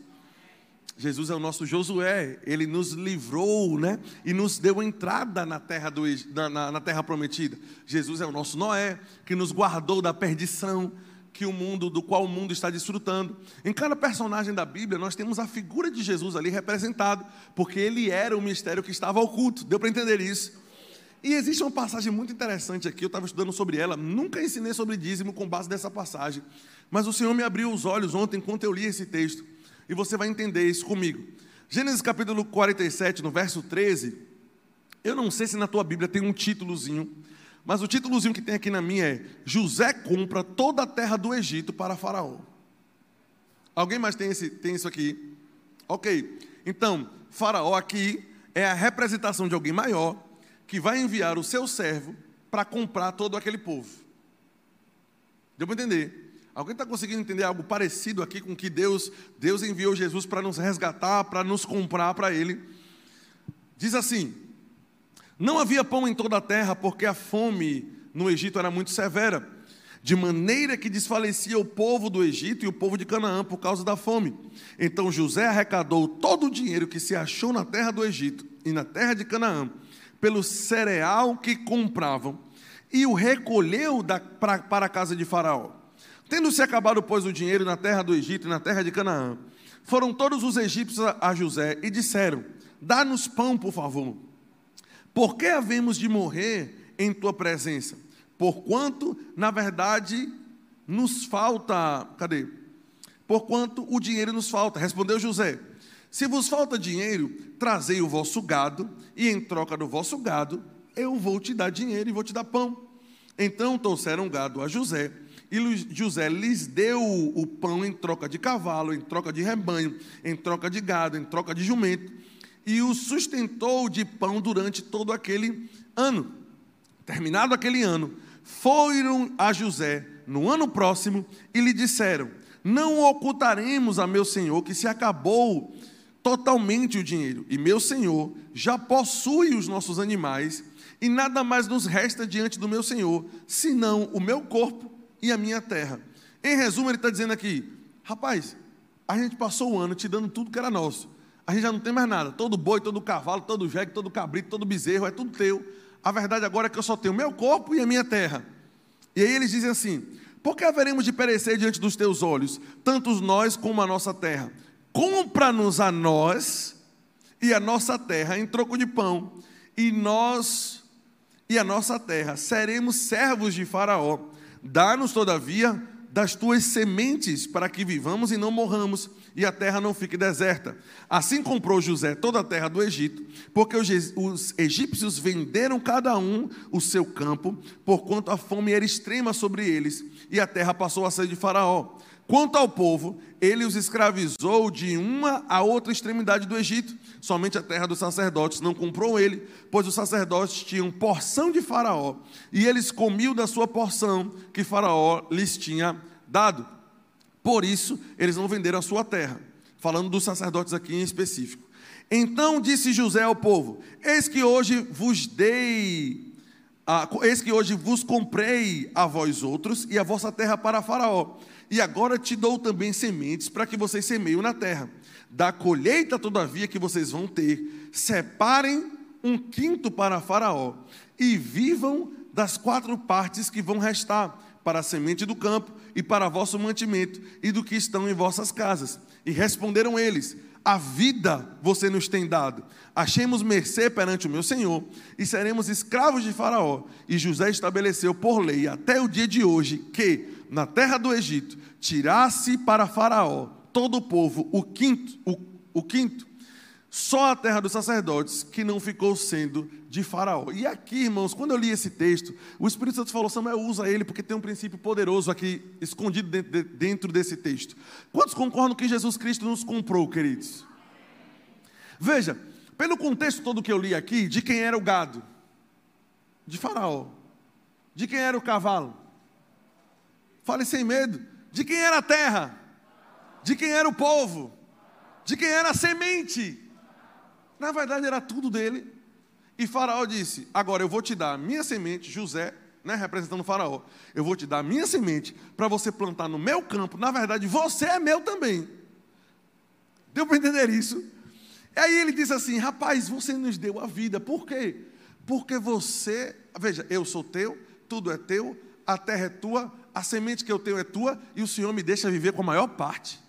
Jesus é o nosso Josué, ele nos livrou, né? E nos deu entrada na terra, do, na, na terra prometida. Jesus é o nosso Noé, que nos guardou da perdição, que o mundo, do qual o mundo está desfrutando. Em cada personagem da Bíblia, nós temos a figura de Jesus ali representado, porque ele era o mistério que estava oculto. Deu para entender isso? E existe uma passagem muito interessante aqui, eu estava estudando sobre ela, nunca ensinei sobre dízimo com base nessa passagem, mas o Senhor me abriu os olhos ontem enquanto eu li esse texto, e você vai entender isso comigo. Gênesis capítulo 47, no verso 13, eu não sei se na tua Bíblia tem um títulozinho, mas o títulozinho que tem aqui na minha é: José compra toda a terra do Egito para Faraó. Alguém mais tem, esse, tem isso aqui? Ok. Então, Faraó aqui é a representação de alguém maior que vai enviar o seu servo para comprar todo aquele povo. Deu para entender? Alguém está conseguindo entender algo parecido aqui com que Deus, Deus enviou Jesus para nos resgatar, para nos comprar para Ele? Diz assim: não havia pão em toda a terra, porque a fome no Egito era muito severa, de maneira que desfalecia o povo do Egito e o povo de Canaã por causa da fome. Então José arrecadou todo o dinheiro que se achou na terra do Egito e na terra de Canaã, pelo cereal que compravam, e o recolheu da, pra, para a casa de Faraó. Tendo-se acabado, pois, o dinheiro na terra do Egito e na terra de Canaã, foram todos os egípcios a José e disseram: Dá-nos pão, por favor. Por que havemos de morrer em tua presença? Porquanto, na verdade, nos falta. Cadê? Porquanto o dinheiro nos falta. Respondeu José: Se vos falta dinheiro, trazei o vosso gado, e em troca do vosso gado, eu vou te dar dinheiro e vou te dar pão. Então trouxeram gado a José, e José lhes deu o pão em troca de cavalo, em troca de rebanho, em troca de gado, em troca de jumento e o sustentou de pão durante todo aquele ano. Terminado aquele ano, foram a José no ano próximo e lhe disseram: Não ocultaremos a meu senhor que se acabou totalmente o dinheiro, e meu senhor já possui os nossos animais, e nada mais nos resta diante do meu senhor, senão o meu corpo e a minha terra. Em resumo, ele está dizendo aqui: rapaz, a gente passou o ano te dando tudo que era nosso. A gente já não tem mais nada. Todo boi, todo cavalo, todo jegue, todo cabrito, todo bezerro, é tudo teu. A verdade agora é que eu só tenho o meu corpo e a minha terra. E aí eles dizem assim: por que haveremos de perecer diante dos teus olhos, tantos nós como a nossa terra? Compra-nos a nós e a nossa terra em troco de pão, e nós e a nossa terra seremos servos de Faraó. Dá-nos, todavia, das tuas sementes para que vivamos e não morramos e a terra não fique deserta. Assim comprou José toda a terra do Egito, porque os egípcios venderam cada um o seu campo, porquanto a fome era extrema sobre eles, e a terra passou a ser de Faraó. Quanto ao povo, ele os escravizou de uma a outra extremidade do Egito. Somente a terra dos sacerdotes não comprou ele, pois os sacerdotes tinham porção de Faraó, e eles comiam da sua porção que Faraó lhes tinha dado. Por isso, eles não venderam a sua terra. Falando dos sacerdotes aqui em específico. Então disse José ao povo: Eis que hoje vos dei, eis que hoje vos comprei a vós outros e a vossa terra para Faraó e agora te dou também sementes para que vocês semeiam na terra. Da colheita, todavia, que vocês vão ter, separem um quinto para Faraó e vivam das quatro partes que vão restar para a semente do campo e para vosso mantimento e do que estão em vossas casas. E responderam eles: A vida você nos tem dado. Achemos mercê perante o meu senhor e seremos escravos de Faraó. E José estabeleceu por lei até o dia de hoje que na terra do Egito, tirasse para Faraó todo o povo, o quinto, o, o quinto, só a terra dos sacerdotes que não ficou sendo de Faraó. E aqui, irmãos, quando eu li esse texto, o Espírito Santo falou: Samuel, usa ele porque tem um princípio poderoso aqui escondido dentro, dentro desse texto. Quantos concordam que Jesus Cristo nos comprou, queridos? Veja, pelo contexto todo que eu li aqui, de quem era o gado? De Faraó. De quem era o cavalo? Fale sem medo. De quem era a terra? De quem era o povo? De quem era a semente? Na verdade, era tudo dele. E Faraó disse: Agora eu vou te dar a minha semente, José, né, representando o Faraó. Eu vou te dar a minha semente para você plantar no meu campo. Na verdade, você é meu também. Deu para entender isso? E aí ele disse assim: Rapaz, você nos deu a vida. Por quê? Porque você, veja, eu sou teu, tudo é teu, a terra é tua, a semente que eu tenho é tua e o Senhor me deixa viver com a maior parte.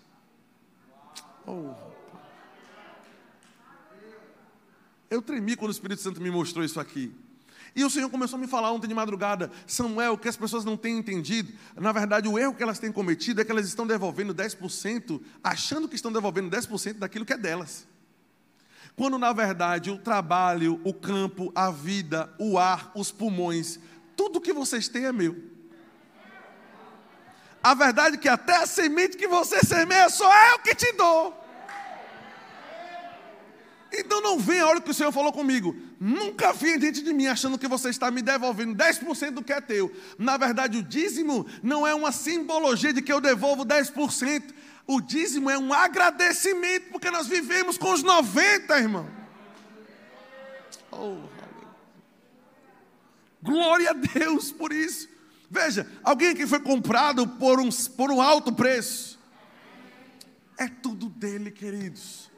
Oh. Eu tremi quando o Espírito Santo me mostrou isso aqui. E o Senhor começou a me falar ontem de madrugada, Samuel, que as pessoas não têm entendido, na verdade o erro que elas têm cometido é que elas estão devolvendo 10%, achando que estão devolvendo 10% daquilo que é delas. Quando na verdade o trabalho, o campo, a vida, o ar, os pulmões, tudo que vocês têm é meu. A verdade é que até a semente que você semeia só é o que te dou. Então não venha, olha o que o Senhor falou comigo. Nunca venha diante de mim achando que você está me devolvendo 10% do que é teu. Na verdade, o dízimo não é uma simbologia de que eu devolvo 10%. O dízimo é um agradecimento, porque nós vivemos com os 90, irmão. Oh, Glória a Deus por isso. Veja, alguém que foi comprado por um, por um alto preço. É tudo dele, queridos.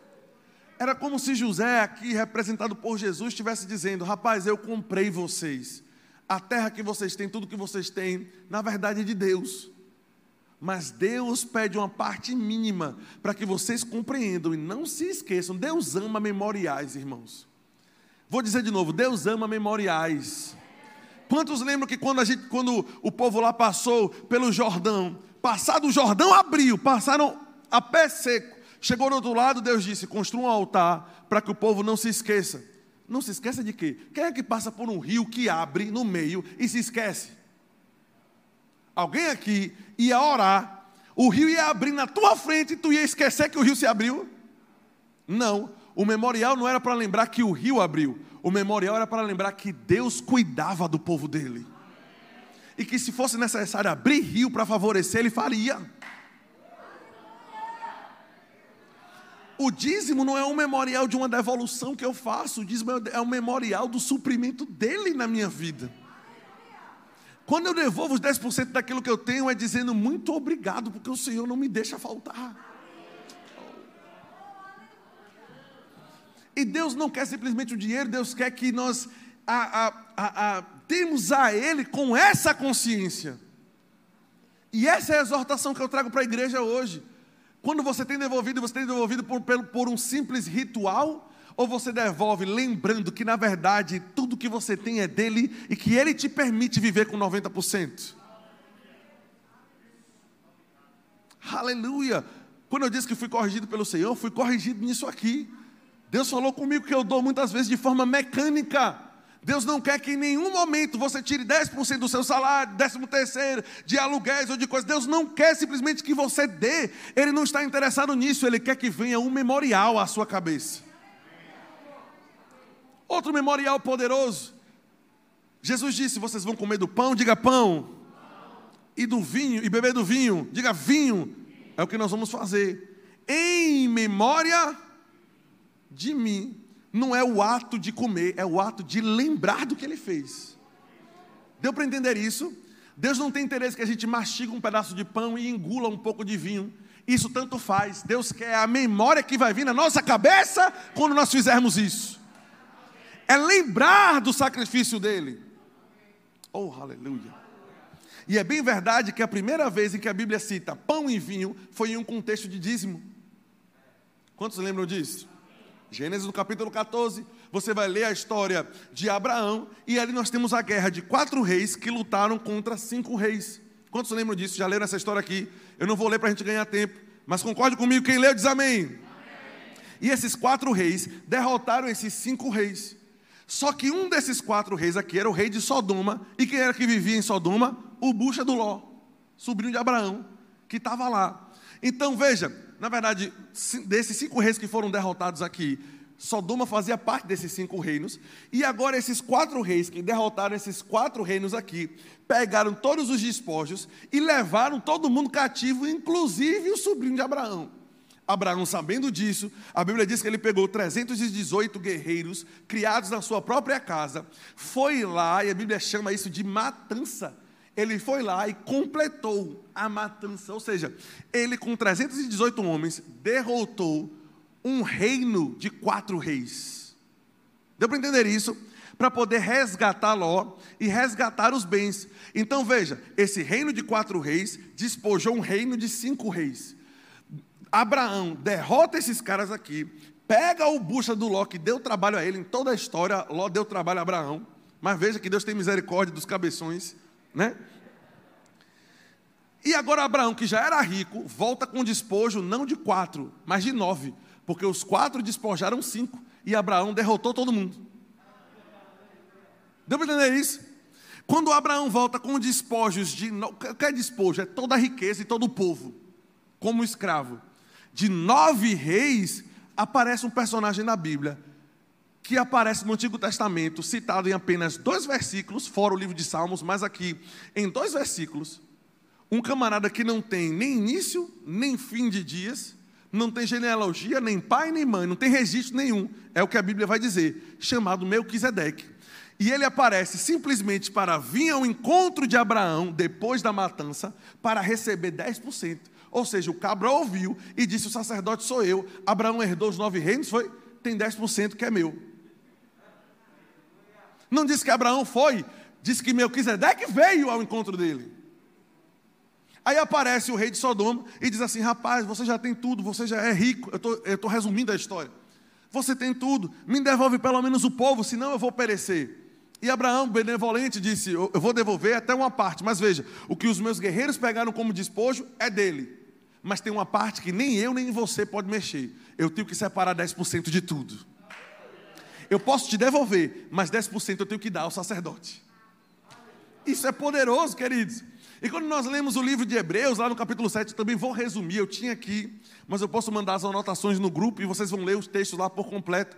Era como se José, aqui representado por Jesus, estivesse dizendo: Rapaz, eu comprei vocês. A terra que vocês têm, tudo que vocês têm, na verdade é de Deus. Mas Deus pede uma parte mínima para que vocês compreendam e não se esqueçam. Deus ama memoriais, irmãos. Vou dizer de novo: Deus ama memoriais. Quantos lembram que quando, a gente, quando o povo lá passou pelo Jordão, passado o Jordão abriu, passaram a pé seco, chegou do outro lado, Deus disse: construa um altar para que o povo não se esqueça. Não se esqueça de quê? Quem é que passa por um rio que abre no meio e se esquece? Alguém aqui ia orar, o rio ia abrir na tua frente e tu ia esquecer que o rio se abriu? Não, o memorial não era para lembrar que o rio abriu, o memorial era para lembrar que Deus cuidava do povo dele. E que se fosse necessário abrir rio para favorecer, ele faria. O dízimo não é um memorial de uma devolução que eu faço, o dízimo é um memorial do suprimento dele na minha vida. Quando eu devolvo os 10% daquilo que eu tenho, é dizendo muito obrigado, porque o Senhor não me deixa faltar. E Deus não quer simplesmente o dinheiro, Deus quer que nós a, a, a, temos a Ele com essa consciência. E essa é a exortação que eu trago para a igreja hoje. Quando você tem devolvido, você tem devolvido por, por, por um simples ritual, ou você devolve lembrando que na verdade tudo que você tem é dele e que ele te permite viver com 90%? Aleluia! Quando eu disse que fui corrigido pelo Senhor, fui corrigido nisso aqui. Deus falou comigo que eu dou muitas vezes de forma mecânica. Deus não quer que em nenhum momento você tire 10% do seu salário, décimo terceiro, de aluguéis ou de coisas. Deus não quer simplesmente que você dê. Ele não está interessado nisso. Ele quer que venha um memorial à sua cabeça. Outro memorial poderoso. Jesus disse: Vocês vão comer do pão, diga pão. E do vinho, e beber do vinho, diga vinho. É o que nós vamos fazer. Em memória de mim não é o ato de comer, é o ato de lembrar do que ele fez. Deu para entender isso? Deus não tem interesse que a gente mastiga um pedaço de pão e engula um pouco de vinho. Isso tanto faz. Deus quer a memória que vai vir na nossa cabeça quando nós fizermos isso. É lembrar do sacrifício dele. Oh, aleluia. E é bem verdade que a primeira vez em que a Bíblia cita pão e vinho foi em um contexto de dízimo. Quantos lembram disso? Gênesis no capítulo 14, você vai ler a história de Abraão, e ali nós temos a guerra de quatro reis que lutaram contra cinco reis. Quantos lembram disso? Já leram essa história aqui? Eu não vou ler para a gente ganhar tempo, mas concorde comigo, quem leu diz amém. amém. E esses quatro reis derrotaram esses cinco reis. Só que um desses quatro reis aqui era o rei de Sodoma, e quem era que vivia em Sodoma? O bucha do Ló, sobrinho de Abraão, que estava lá. Então veja, na verdade, desses cinco reis que foram derrotados aqui, Sodoma fazia parte desses cinco reinos, e agora esses quatro reis que derrotaram esses quatro reinos aqui, pegaram todos os despojos e levaram todo mundo cativo, inclusive o sobrinho de Abraão. Abraão, sabendo disso, a Bíblia diz que ele pegou 318 guerreiros criados na sua própria casa, foi lá, e a Bíblia chama isso de matança ele foi lá e completou a matança, ou seja, ele com 318 homens derrotou um reino de quatro reis. Deu para entender isso? Para poder resgatar Ló e resgatar os bens. Então veja, esse reino de quatro reis despojou um reino de cinco reis. Abraão derrota esses caras aqui, pega o bucha do Ló, que deu trabalho a ele em toda a história, Ló deu trabalho a Abraão, mas veja que Deus tem misericórdia dos cabeções né? E agora Abraão, que já era rico, volta com despojo não de quatro, mas de nove, porque os quatro despojaram cinco e Abraão derrotou todo mundo. Deu para entender isso? Quando Abraão volta com despojos de. O que é despojo? É toda a riqueza e todo o povo, como escravo. De nove reis, aparece um personagem na Bíblia que aparece no Antigo Testamento, citado em apenas dois versículos, fora o livro de Salmos, mas aqui em dois versículos, um camarada que não tem nem início, nem fim de dias, não tem genealogia, nem pai, nem mãe, não tem registro nenhum, é o que a Bíblia vai dizer, chamado Melquisedeque. E ele aparece simplesmente para vir ao encontro de Abraão, depois da matança, para receber 10%. Ou seja, o cabra ouviu e disse: O sacerdote sou eu. Abraão herdou os nove reinos, foi? Tem 10% que é meu. Não disse que Abraão foi, disse que Melquisedeque veio ao encontro dele. Aí aparece o rei de Sodoma e diz assim: Rapaz, você já tem tudo, você já é rico. Eu estou resumindo a história. Você tem tudo, me devolve pelo menos o povo, senão eu vou perecer. E Abraão, benevolente, disse: Eu vou devolver até uma parte, mas veja, o que os meus guerreiros pegaram como despojo é dele. Mas tem uma parte que nem eu nem você pode mexer. Eu tenho que separar 10% de tudo. Eu posso te devolver, mas 10% eu tenho que dar ao sacerdote. Isso é poderoso, queridos. E quando nós lemos o livro de Hebreus, lá no capítulo 7, eu também vou resumir, eu tinha aqui, mas eu posso mandar as anotações no grupo e vocês vão ler os textos lá por completo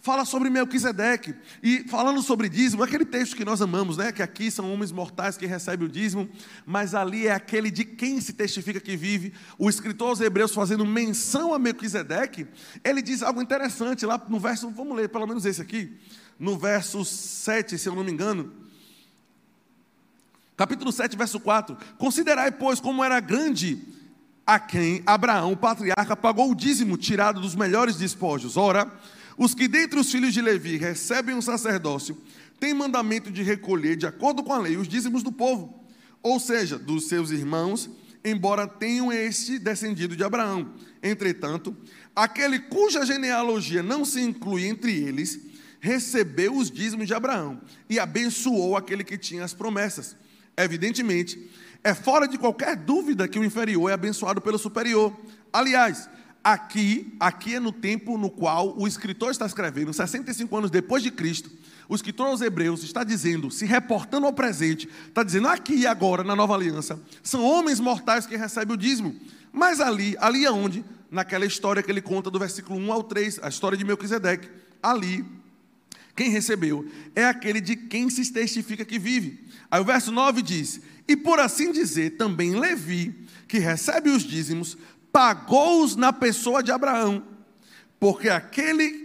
fala sobre Melquisedeque. E falando sobre dízimo, aquele texto que nós amamos, né? Que aqui são homens mortais que recebem o dízimo, mas ali é aquele de quem se testifica que vive. O escritor aos Hebreus fazendo menção a Melquisedeque, ele diz algo interessante lá no verso, vamos ler pelo menos esse aqui, no verso 7, se eu não me engano. Capítulo 7, verso 4. Considerai, pois, como era grande a quem Abraão, o patriarca, pagou o dízimo tirado dos melhores despojos. Ora, os que dentre os filhos de Levi recebem um sacerdócio, têm mandamento de recolher, de acordo com a lei, os dízimos do povo, ou seja, dos seus irmãos, embora tenham este descendido de Abraão. Entretanto, aquele cuja genealogia não se inclui entre eles, recebeu os dízimos de Abraão e abençoou aquele que tinha as promessas. Evidentemente, é fora de qualquer dúvida que o inferior é abençoado pelo superior. Aliás, aqui, aqui é no tempo no qual o escritor está escrevendo, 65 anos depois de Cristo, o escritor aos Hebreus está dizendo, se reportando ao presente, está dizendo aqui e agora, na nova aliança, são homens mortais que recebem o dízimo. Mas ali, ali aonde? Naquela história que ele conta do versículo 1 ao 3, a história de Melquisedeque. Ali, quem recebeu é aquele de quem se testifica que vive. Aí o verso 9 diz: E por assim dizer, também Levi, que recebe os dízimos, pagou-os na pessoa de Abraão, porque aquele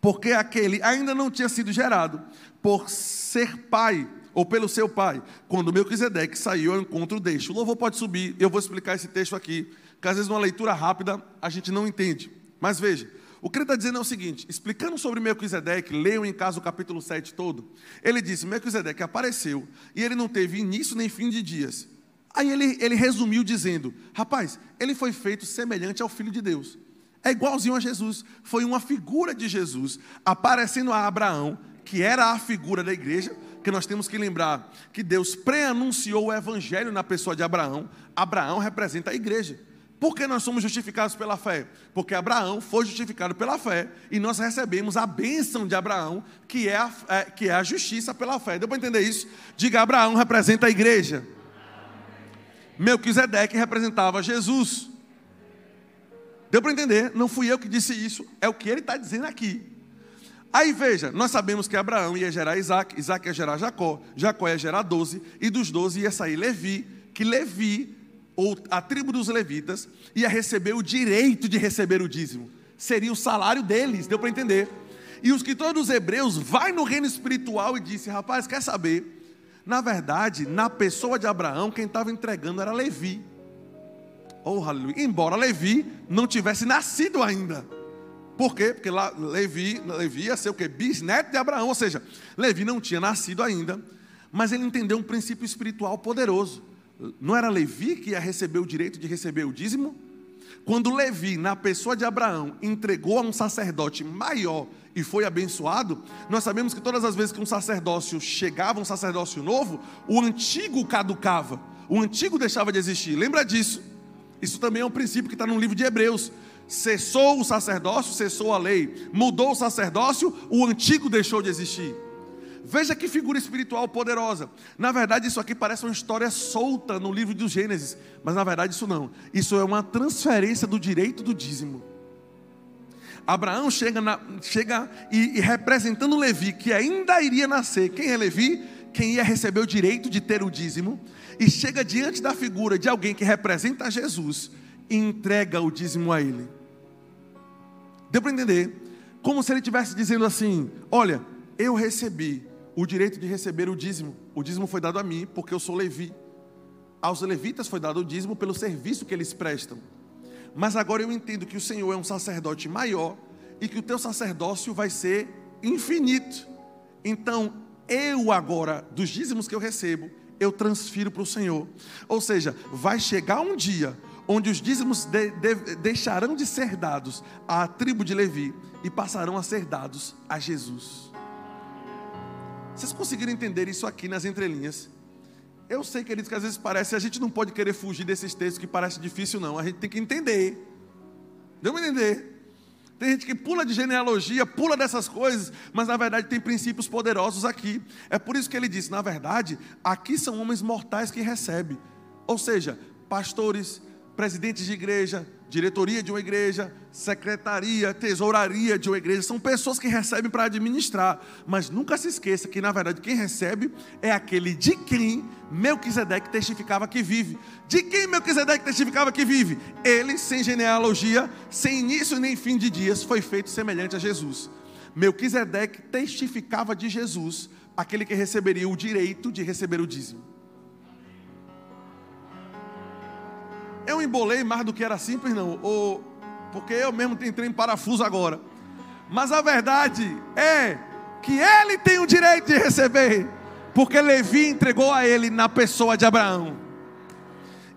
porque aquele ainda não tinha sido gerado por ser pai ou pelo seu pai, quando Melquisedeque saiu ao encontro deste. O louvor pode subir, eu vou explicar esse texto aqui, que às vezes numa leitura rápida a gente não entende. Mas veja, o que ele está dizendo é o seguinte: explicando sobre Melquisedeque, leiam em casa o capítulo 7 todo. Ele disse: Melquisedeque apareceu e ele não teve início nem fim de dias. Aí ele, ele resumiu dizendo: Rapaz, ele foi feito semelhante ao Filho de Deus. É igualzinho a Jesus. Foi uma figura de Jesus aparecendo a Abraão, que era a figura da igreja, que nós temos que lembrar que Deus pré-anunciou o evangelho na pessoa de Abraão. Abraão representa a igreja. Por que nós somos justificados pela fé? Porque Abraão foi justificado pela fé e nós recebemos a bênção de Abraão, que é a, é, que é a justiça pela fé. Deu para entender isso? Diga: Abraão representa a igreja. Melquisedeque representava Jesus. Deu para entender? Não fui eu que disse isso, é o que ele está dizendo aqui. Aí veja, nós sabemos que Abraão ia gerar Isaac, Isaac ia gerar Jacó, Jacó ia gerar doze, e dos doze ia sair Levi, que Levi, ou a tribo dos levitas, ia receber o direito de receber o dízimo. Seria o salário deles, deu para entender? E os que todos os hebreus vai no reino espiritual e disse: Rapaz, quer saber? Na verdade, na pessoa de Abraão, quem estava entregando era Levi. Oh, aleluia. Embora Levi não tivesse nascido ainda. Por quê? Porque lá, Levi, Levi ia ser o quê? Bisneto de Abraão. Ou seja, Levi não tinha nascido ainda, mas ele entendeu um princípio espiritual poderoso. Não era Levi que ia receber o direito de receber o dízimo? Quando Levi, na pessoa de Abraão, entregou a um sacerdote maior e foi abençoado, nós sabemos que todas as vezes que um sacerdócio chegava, um sacerdócio novo, o antigo caducava, o antigo deixava de existir. Lembra disso? Isso também é um princípio que está no livro de Hebreus. Cessou o sacerdócio, cessou a lei. Mudou o sacerdócio, o antigo deixou de existir. Veja que figura espiritual poderosa. Na verdade, isso aqui parece uma história solta no livro do Gênesis, mas na verdade isso não. Isso é uma transferência do direito do dízimo. Abraão chega, na, chega e, e representando Levi, que ainda iria nascer. Quem é Levi? Quem ia receber o direito de ter o dízimo e chega diante da figura de alguém que representa Jesus e entrega o dízimo a ele. Deu para entender? Como se ele estivesse dizendo assim: Olha, eu recebi o direito de receber o dízimo. O dízimo foi dado a mim porque eu sou levi. Aos levitas foi dado o dízimo pelo serviço que eles prestam. Mas agora eu entendo que o Senhor é um sacerdote maior e que o teu sacerdócio vai ser infinito. Então, eu agora, dos dízimos que eu recebo, eu transfiro para o Senhor. Ou seja, vai chegar um dia onde os dízimos de, de, deixarão de ser dados à tribo de Levi e passarão a ser dados a Jesus. Vocês conseguiram entender isso aqui nas entrelinhas? Eu sei, queridos, que às vezes parece, a gente não pode querer fugir desses textos que parece difícil, não. A gente tem que entender. Deu para entender? Tem gente que pula de genealogia, pula dessas coisas, mas na verdade tem princípios poderosos aqui. É por isso que ele disse: na verdade, aqui são homens mortais que recebem. Ou seja, pastores, presidentes de igreja, diretoria de uma igreja, secretaria, tesouraria de uma igreja, são pessoas que recebem para administrar, mas nunca se esqueça que na verdade quem recebe é aquele de quem Melquisedeque testificava que vive. De quem Melquisedeque testificava que vive? Ele, sem genealogia, sem início nem fim de dias, foi feito semelhante a Jesus. Melquisedeque testificava de Jesus, aquele que receberia o direito de receber o dízimo. Não embolei mais do que era simples, não. Ou, porque eu mesmo entrei em parafuso agora. Mas a verdade é que ele tem o direito de receber, porque Levi entregou a ele na pessoa de Abraão.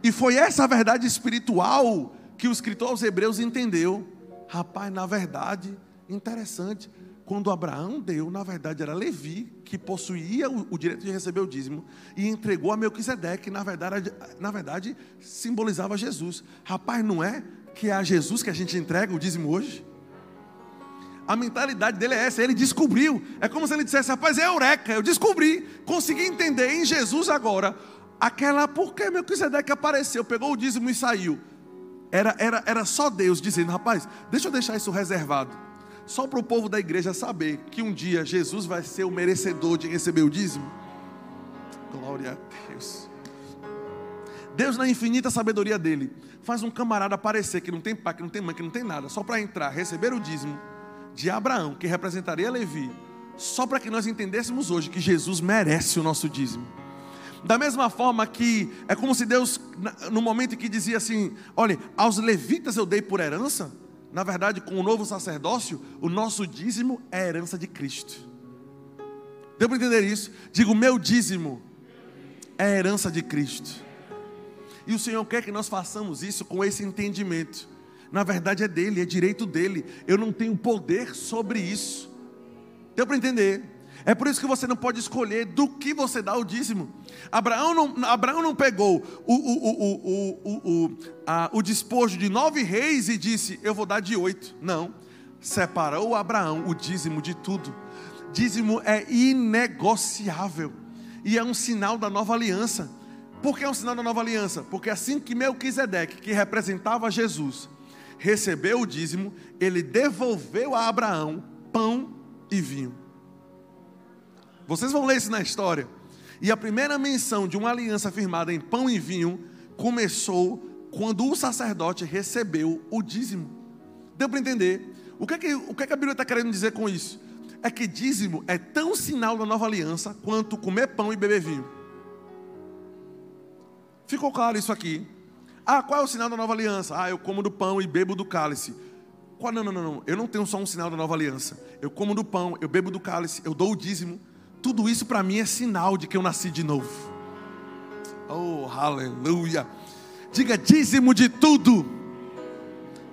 E foi essa verdade espiritual que o escritor aos Hebreus entendeu. Rapaz, na verdade, interessante. Quando Abraão deu, na verdade era Levi que possuía o, o direito de receber o dízimo e entregou a Melquisedeque, na verdade, na verdade simbolizava Jesus. Rapaz, não é que é a Jesus que a gente entrega o dízimo hoje? A mentalidade dele é essa, ele descobriu. É como se ele dissesse: rapaz, é eureka, eu descobri, consegui entender em Jesus agora. Aquela, por que Melquisedeque apareceu, pegou o dízimo e saiu? Era, era, era só Deus dizendo: rapaz, deixa eu deixar isso reservado. Só para o povo da igreja saber que um dia Jesus vai ser o merecedor de receber o dízimo. Glória a Deus. Deus, na infinita sabedoria dele, faz um camarada aparecer que não tem pai, que não tem mãe, que não tem nada, só para entrar, receber o dízimo de Abraão, que representaria Levi, só para que nós entendêssemos hoje que Jesus merece o nosso dízimo. Da mesma forma que é como se Deus, no momento que dizia assim: olha, aos levitas eu dei por herança, na verdade, com o novo sacerdócio, o nosso dízimo é a herança de Cristo. Deu para entender isso? Digo, meu dízimo é a herança de Cristo. E o Senhor quer que nós façamos isso com esse entendimento na verdade é dele, é direito dele. Eu não tenho poder sobre isso. Deu para entender? É por isso que você não pode escolher do que você dá o dízimo. Abraão não, Abraão não pegou o, o, o, a, o despojo de nove reis e disse: Eu vou dar de oito. Não. Separou Abraão o dízimo de tudo. Dízimo é inegociável e é um sinal da nova aliança. Por que é um sinal da nova aliança? Porque assim que Melquisedeque, que representava Jesus, recebeu o dízimo, ele devolveu a Abraão pão e vinho. Vocês vão ler isso na história. E a primeira menção de uma aliança firmada em pão e vinho começou quando o sacerdote recebeu o dízimo. Deu para entender? O que, é que, o que, é que a Bíblia está querendo dizer com isso? É que dízimo é tão sinal da nova aliança quanto comer pão e beber vinho. Ficou claro isso aqui? Ah, qual é o sinal da nova aliança? Ah, eu como do pão e bebo do cálice. Qual? Não, não, não, não. Eu não tenho só um sinal da nova aliança. Eu como do pão, eu bebo do cálice, eu dou o dízimo. Tudo isso para mim é sinal de que eu nasci de novo. Oh, aleluia. Diga dízimo de tudo.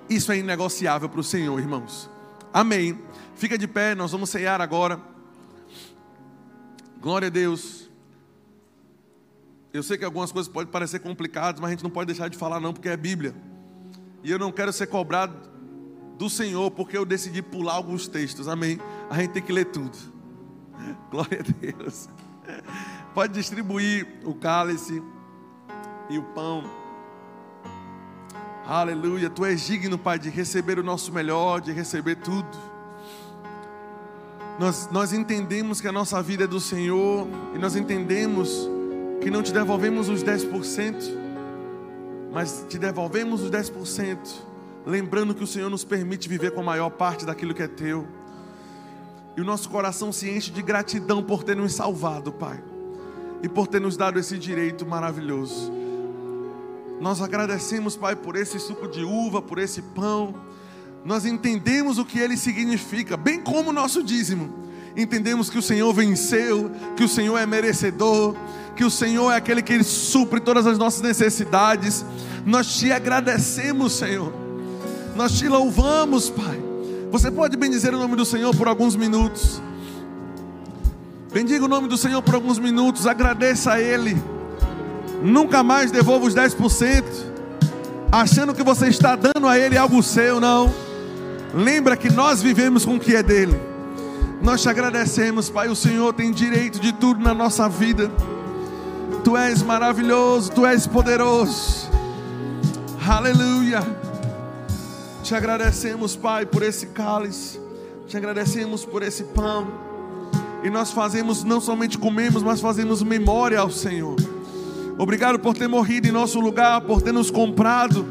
Isso é inegociável para o Senhor, irmãos. Amém. Fica de pé, nós vamos ceiar agora. Glória a Deus. Eu sei que algumas coisas podem parecer complicadas, mas a gente não pode deixar de falar não, porque é Bíblia. E eu não quero ser cobrado do Senhor porque eu decidi pular alguns textos. Amém. A gente tem que ler tudo. *laughs* Glória a Deus. Pode distribuir o cálice e o pão. Aleluia. Tu és digno, Pai, de receber o nosso melhor, de receber tudo. Nós, nós entendemos que a nossa vida é do Senhor e nós entendemos que não te devolvemos os 10%, mas te devolvemos os 10%, lembrando que o Senhor nos permite viver com a maior parte daquilo que é teu. E o nosso coração se enche de gratidão por ter nos salvado, Pai, e por ter nos dado esse direito maravilhoso. Nós agradecemos, Pai, por esse suco de uva, por esse pão. Nós entendemos o que ele significa, bem como o nosso dízimo. Entendemos que o Senhor venceu, que o Senhor é merecedor, que o Senhor é aquele que supre todas as nossas necessidades. Nós te agradecemos, Senhor. Nós te louvamos, Pai. Você pode bendizer o nome do Senhor por alguns minutos. Bendiga o nome do Senhor por alguns minutos. Agradeça a Ele. Nunca mais devolva os 10%, achando que você está dando a Ele algo seu, não. Lembra que nós vivemos com o que é dele. Nós te agradecemos, Pai. O Senhor tem direito de tudo na nossa vida. Tu és maravilhoso, tu és poderoso. Aleluia. Te agradecemos, Pai, por esse cálice. Te agradecemos por esse pão. E nós fazemos, não somente comemos, mas fazemos memória ao Senhor. Obrigado por ter morrido em nosso lugar, por ter nos comprado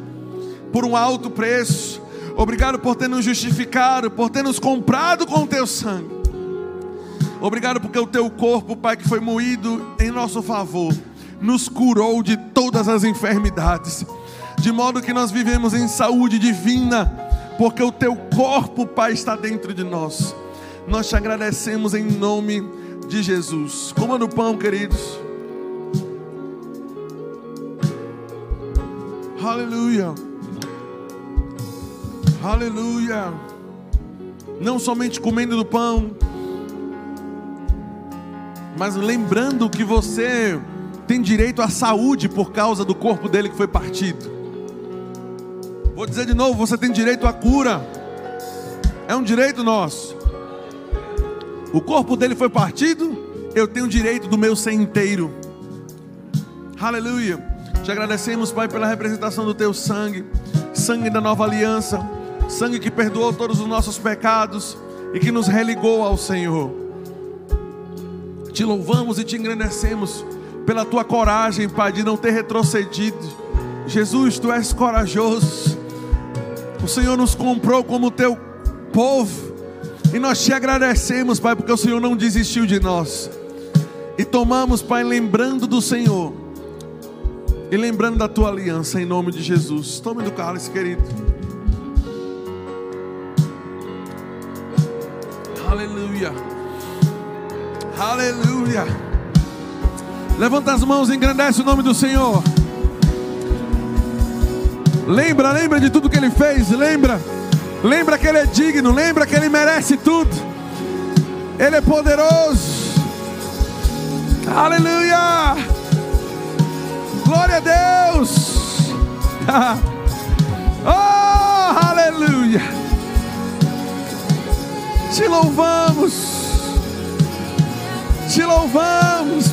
por um alto preço. Obrigado por ter nos justificado, por ter nos comprado com o teu sangue. Obrigado porque o teu corpo, Pai, que foi moído em nosso favor, nos curou de todas as enfermidades. De modo que nós vivemos em saúde divina, porque o teu corpo, Pai, está dentro de nós. Nós te agradecemos em nome de Jesus. Coma no pão, queridos. Aleluia. Aleluia. Não somente comendo do pão, mas lembrando que você tem direito à saúde por causa do corpo dele que foi partido. Vou dizer de novo: você tem direito à cura, é um direito nosso. O corpo dele foi partido, eu tenho direito do meu ser inteiro. Aleluia. Te agradecemos, Pai, pela representação do teu sangue, sangue da nova aliança, sangue que perdoou todos os nossos pecados e que nos religou ao Senhor. Te louvamos e te engrandecemos pela tua coragem, Pai, de não ter retrocedido. Jesus, tu és corajoso. O Senhor nos comprou como teu povo. E nós te agradecemos, Pai, porque o Senhor não desistiu de nós. E tomamos, Pai, lembrando do Senhor. E lembrando da tua aliança em nome de Jesus. Tome do cálice, querido. Aleluia. Aleluia. Levanta as mãos e engrandece o nome do Senhor. Lembra, lembra de tudo que ele fez, lembra. Lembra que ele é digno, lembra que ele merece tudo. Ele é poderoso. Aleluia. Glória a Deus. *laughs* oh, aleluia. Te louvamos. Te louvamos.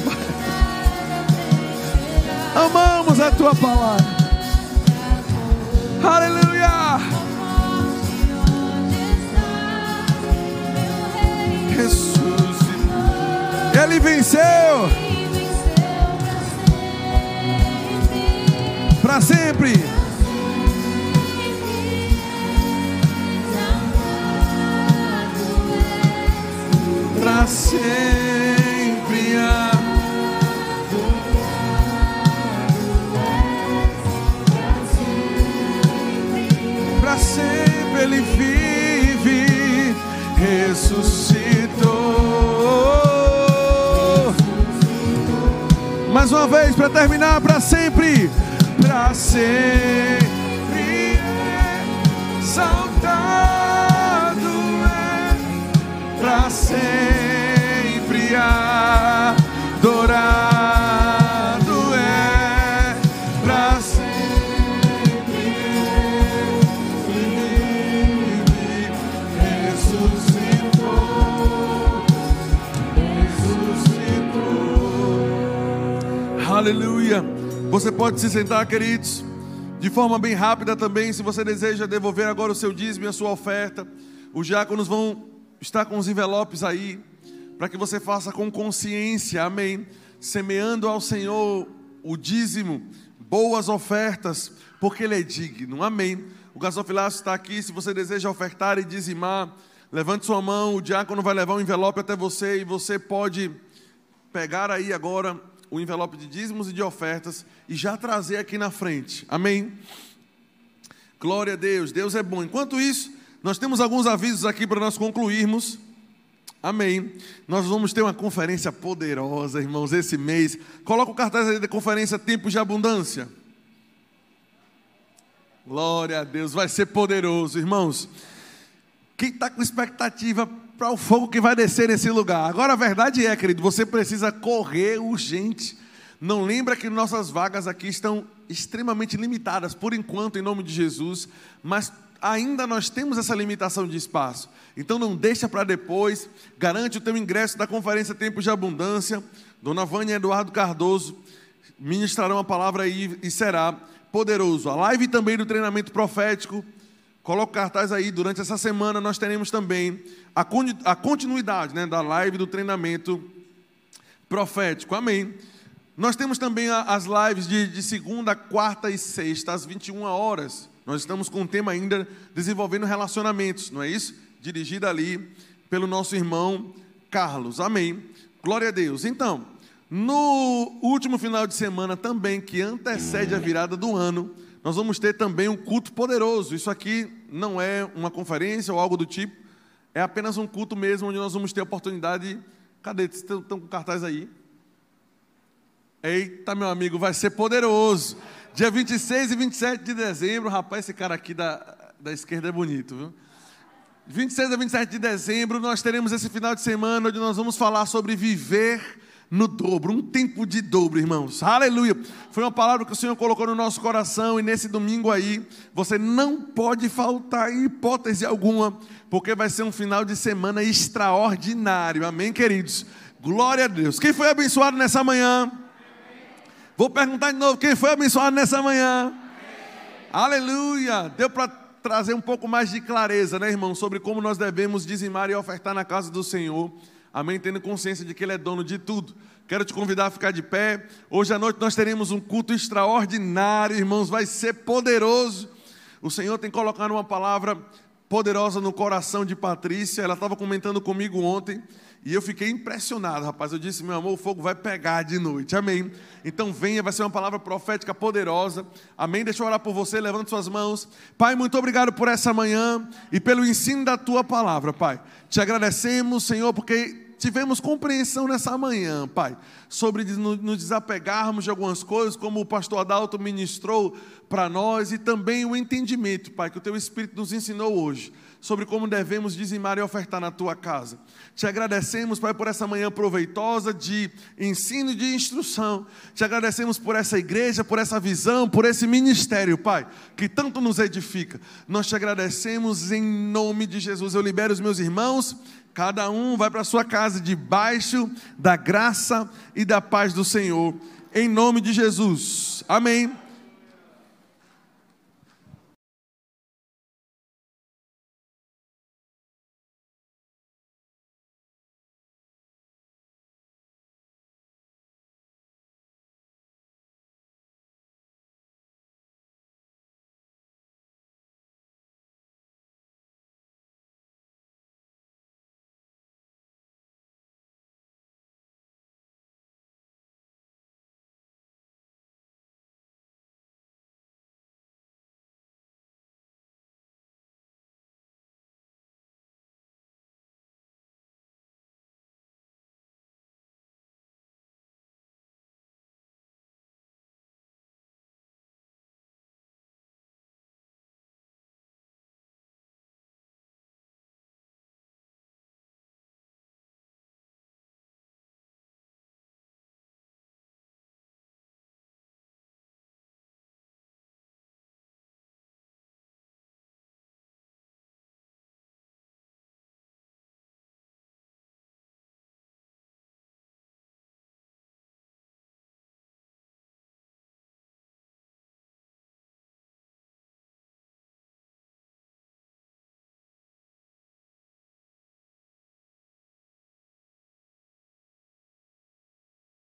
Amamos a tua palavra. Aleluia. Jesus, Ele venceu para sempre. Para sempre. Sempre Ele vive, ressuscitou. Mais uma vez para terminar, para sempre para sempre exaltado é, para sempre Você pode se sentar, queridos, de forma bem rápida também. Se você deseja devolver agora o seu dízimo e a sua oferta, os diáconos vão estar com os envelopes aí, para que você faça com consciência, amém. Semeando ao Senhor o dízimo, boas ofertas, porque Ele é digno, amém. O gasofilácio está aqui. Se você deseja ofertar e dizimar, levante sua mão. O diácono vai levar um envelope até você e você pode pegar aí agora o envelope de dízimos e de ofertas e já trazer aqui na frente. Amém? Glória a Deus, Deus é bom. Enquanto isso, nós temos alguns avisos aqui para nós concluirmos. Amém. Nós vamos ter uma conferência poderosa, irmãos, esse mês. Coloca o cartaz aí da conferência Tempos de Abundância. Glória a Deus, vai ser poderoso, irmãos. Quem está com expectativa para o fogo que vai descer nesse lugar? Agora a verdade é, querido, você precisa correr urgente. Não lembra que nossas vagas aqui estão extremamente limitadas por enquanto, em nome de Jesus, mas ainda nós temos essa limitação de espaço. Então não deixa para depois, garante o teu ingresso da conferência Tempos de Abundância. Dona Vânia e Eduardo Cardoso ministrarão a palavra e será poderoso. A live também do treinamento profético. Coloca o cartaz aí, durante essa semana nós teremos também a continuidade né, da live do treinamento profético. Amém. Nós temos também as lives de, de, segunda, quarta e sexta, às 21 horas. Nós estamos com o tema ainda desenvolvendo relacionamentos, não é isso? Dirigida ali pelo nosso irmão Carlos. Amém. Glória a Deus. Então, no último final de semana também, que antecede a virada do ano, nós vamos ter também um culto poderoso. Isso aqui não é uma conferência ou algo do tipo, é apenas um culto mesmo, onde nós vamos ter a oportunidade. Cadê? Estão com cartaz aí? Eita, meu amigo, vai ser poderoso. Dia 26 e 27 de dezembro, rapaz, esse cara aqui da, da esquerda é bonito, viu? 26 a 27 de dezembro, nós teremos esse final de semana onde nós vamos falar sobre viver no dobro, um tempo de dobro, irmãos. Aleluia. Foi uma palavra que o Senhor colocou no nosso coração e nesse domingo aí, você não pode faltar hipótese alguma, porque vai ser um final de semana extraordinário. Amém, queridos. Glória a Deus. Quem foi abençoado nessa manhã? Vou perguntar de novo, quem foi abençoado nessa manhã? Aleluia. Deu para trazer um pouco mais de clareza, né, irmão, sobre como nós devemos dizimar e ofertar na casa do Senhor. Amém? Tendo consciência de que Ele é dono de tudo. Quero te convidar a ficar de pé. Hoje à noite nós teremos um culto extraordinário, irmãos. Vai ser poderoso. O Senhor tem colocado uma palavra poderosa no coração de Patrícia. Ela estava comentando comigo ontem. E eu fiquei impressionado, rapaz. Eu disse, meu amor, o fogo vai pegar de noite. Amém. Então venha, vai ser uma palavra profética poderosa. Amém. Deixa eu orar por você, levante suas mãos. Pai, muito obrigado por essa manhã e pelo ensino da tua palavra, Pai. Te agradecemos, Senhor, porque tivemos compreensão nessa manhã, Pai, sobre nos desapegarmos de algumas coisas, como o pastor Adalto ministrou para nós, e também o entendimento, Pai, que o Teu Espírito nos ensinou hoje, sobre como devemos dizimar e ofertar na Tua casa. Te agradecemos, Pai, por essa manhã proveitosa de ensino e de instrução. Te agradecemos por essa igreja, por essa visão, por esse ministério, Pai, que tanto nos edifica. Nós te agradecemos em nome de Jesus. Eu libero os meus irmãos Cada um vai para sua casa debaixo da graça e da paz do Senhor, em nome de Jesus. Amém.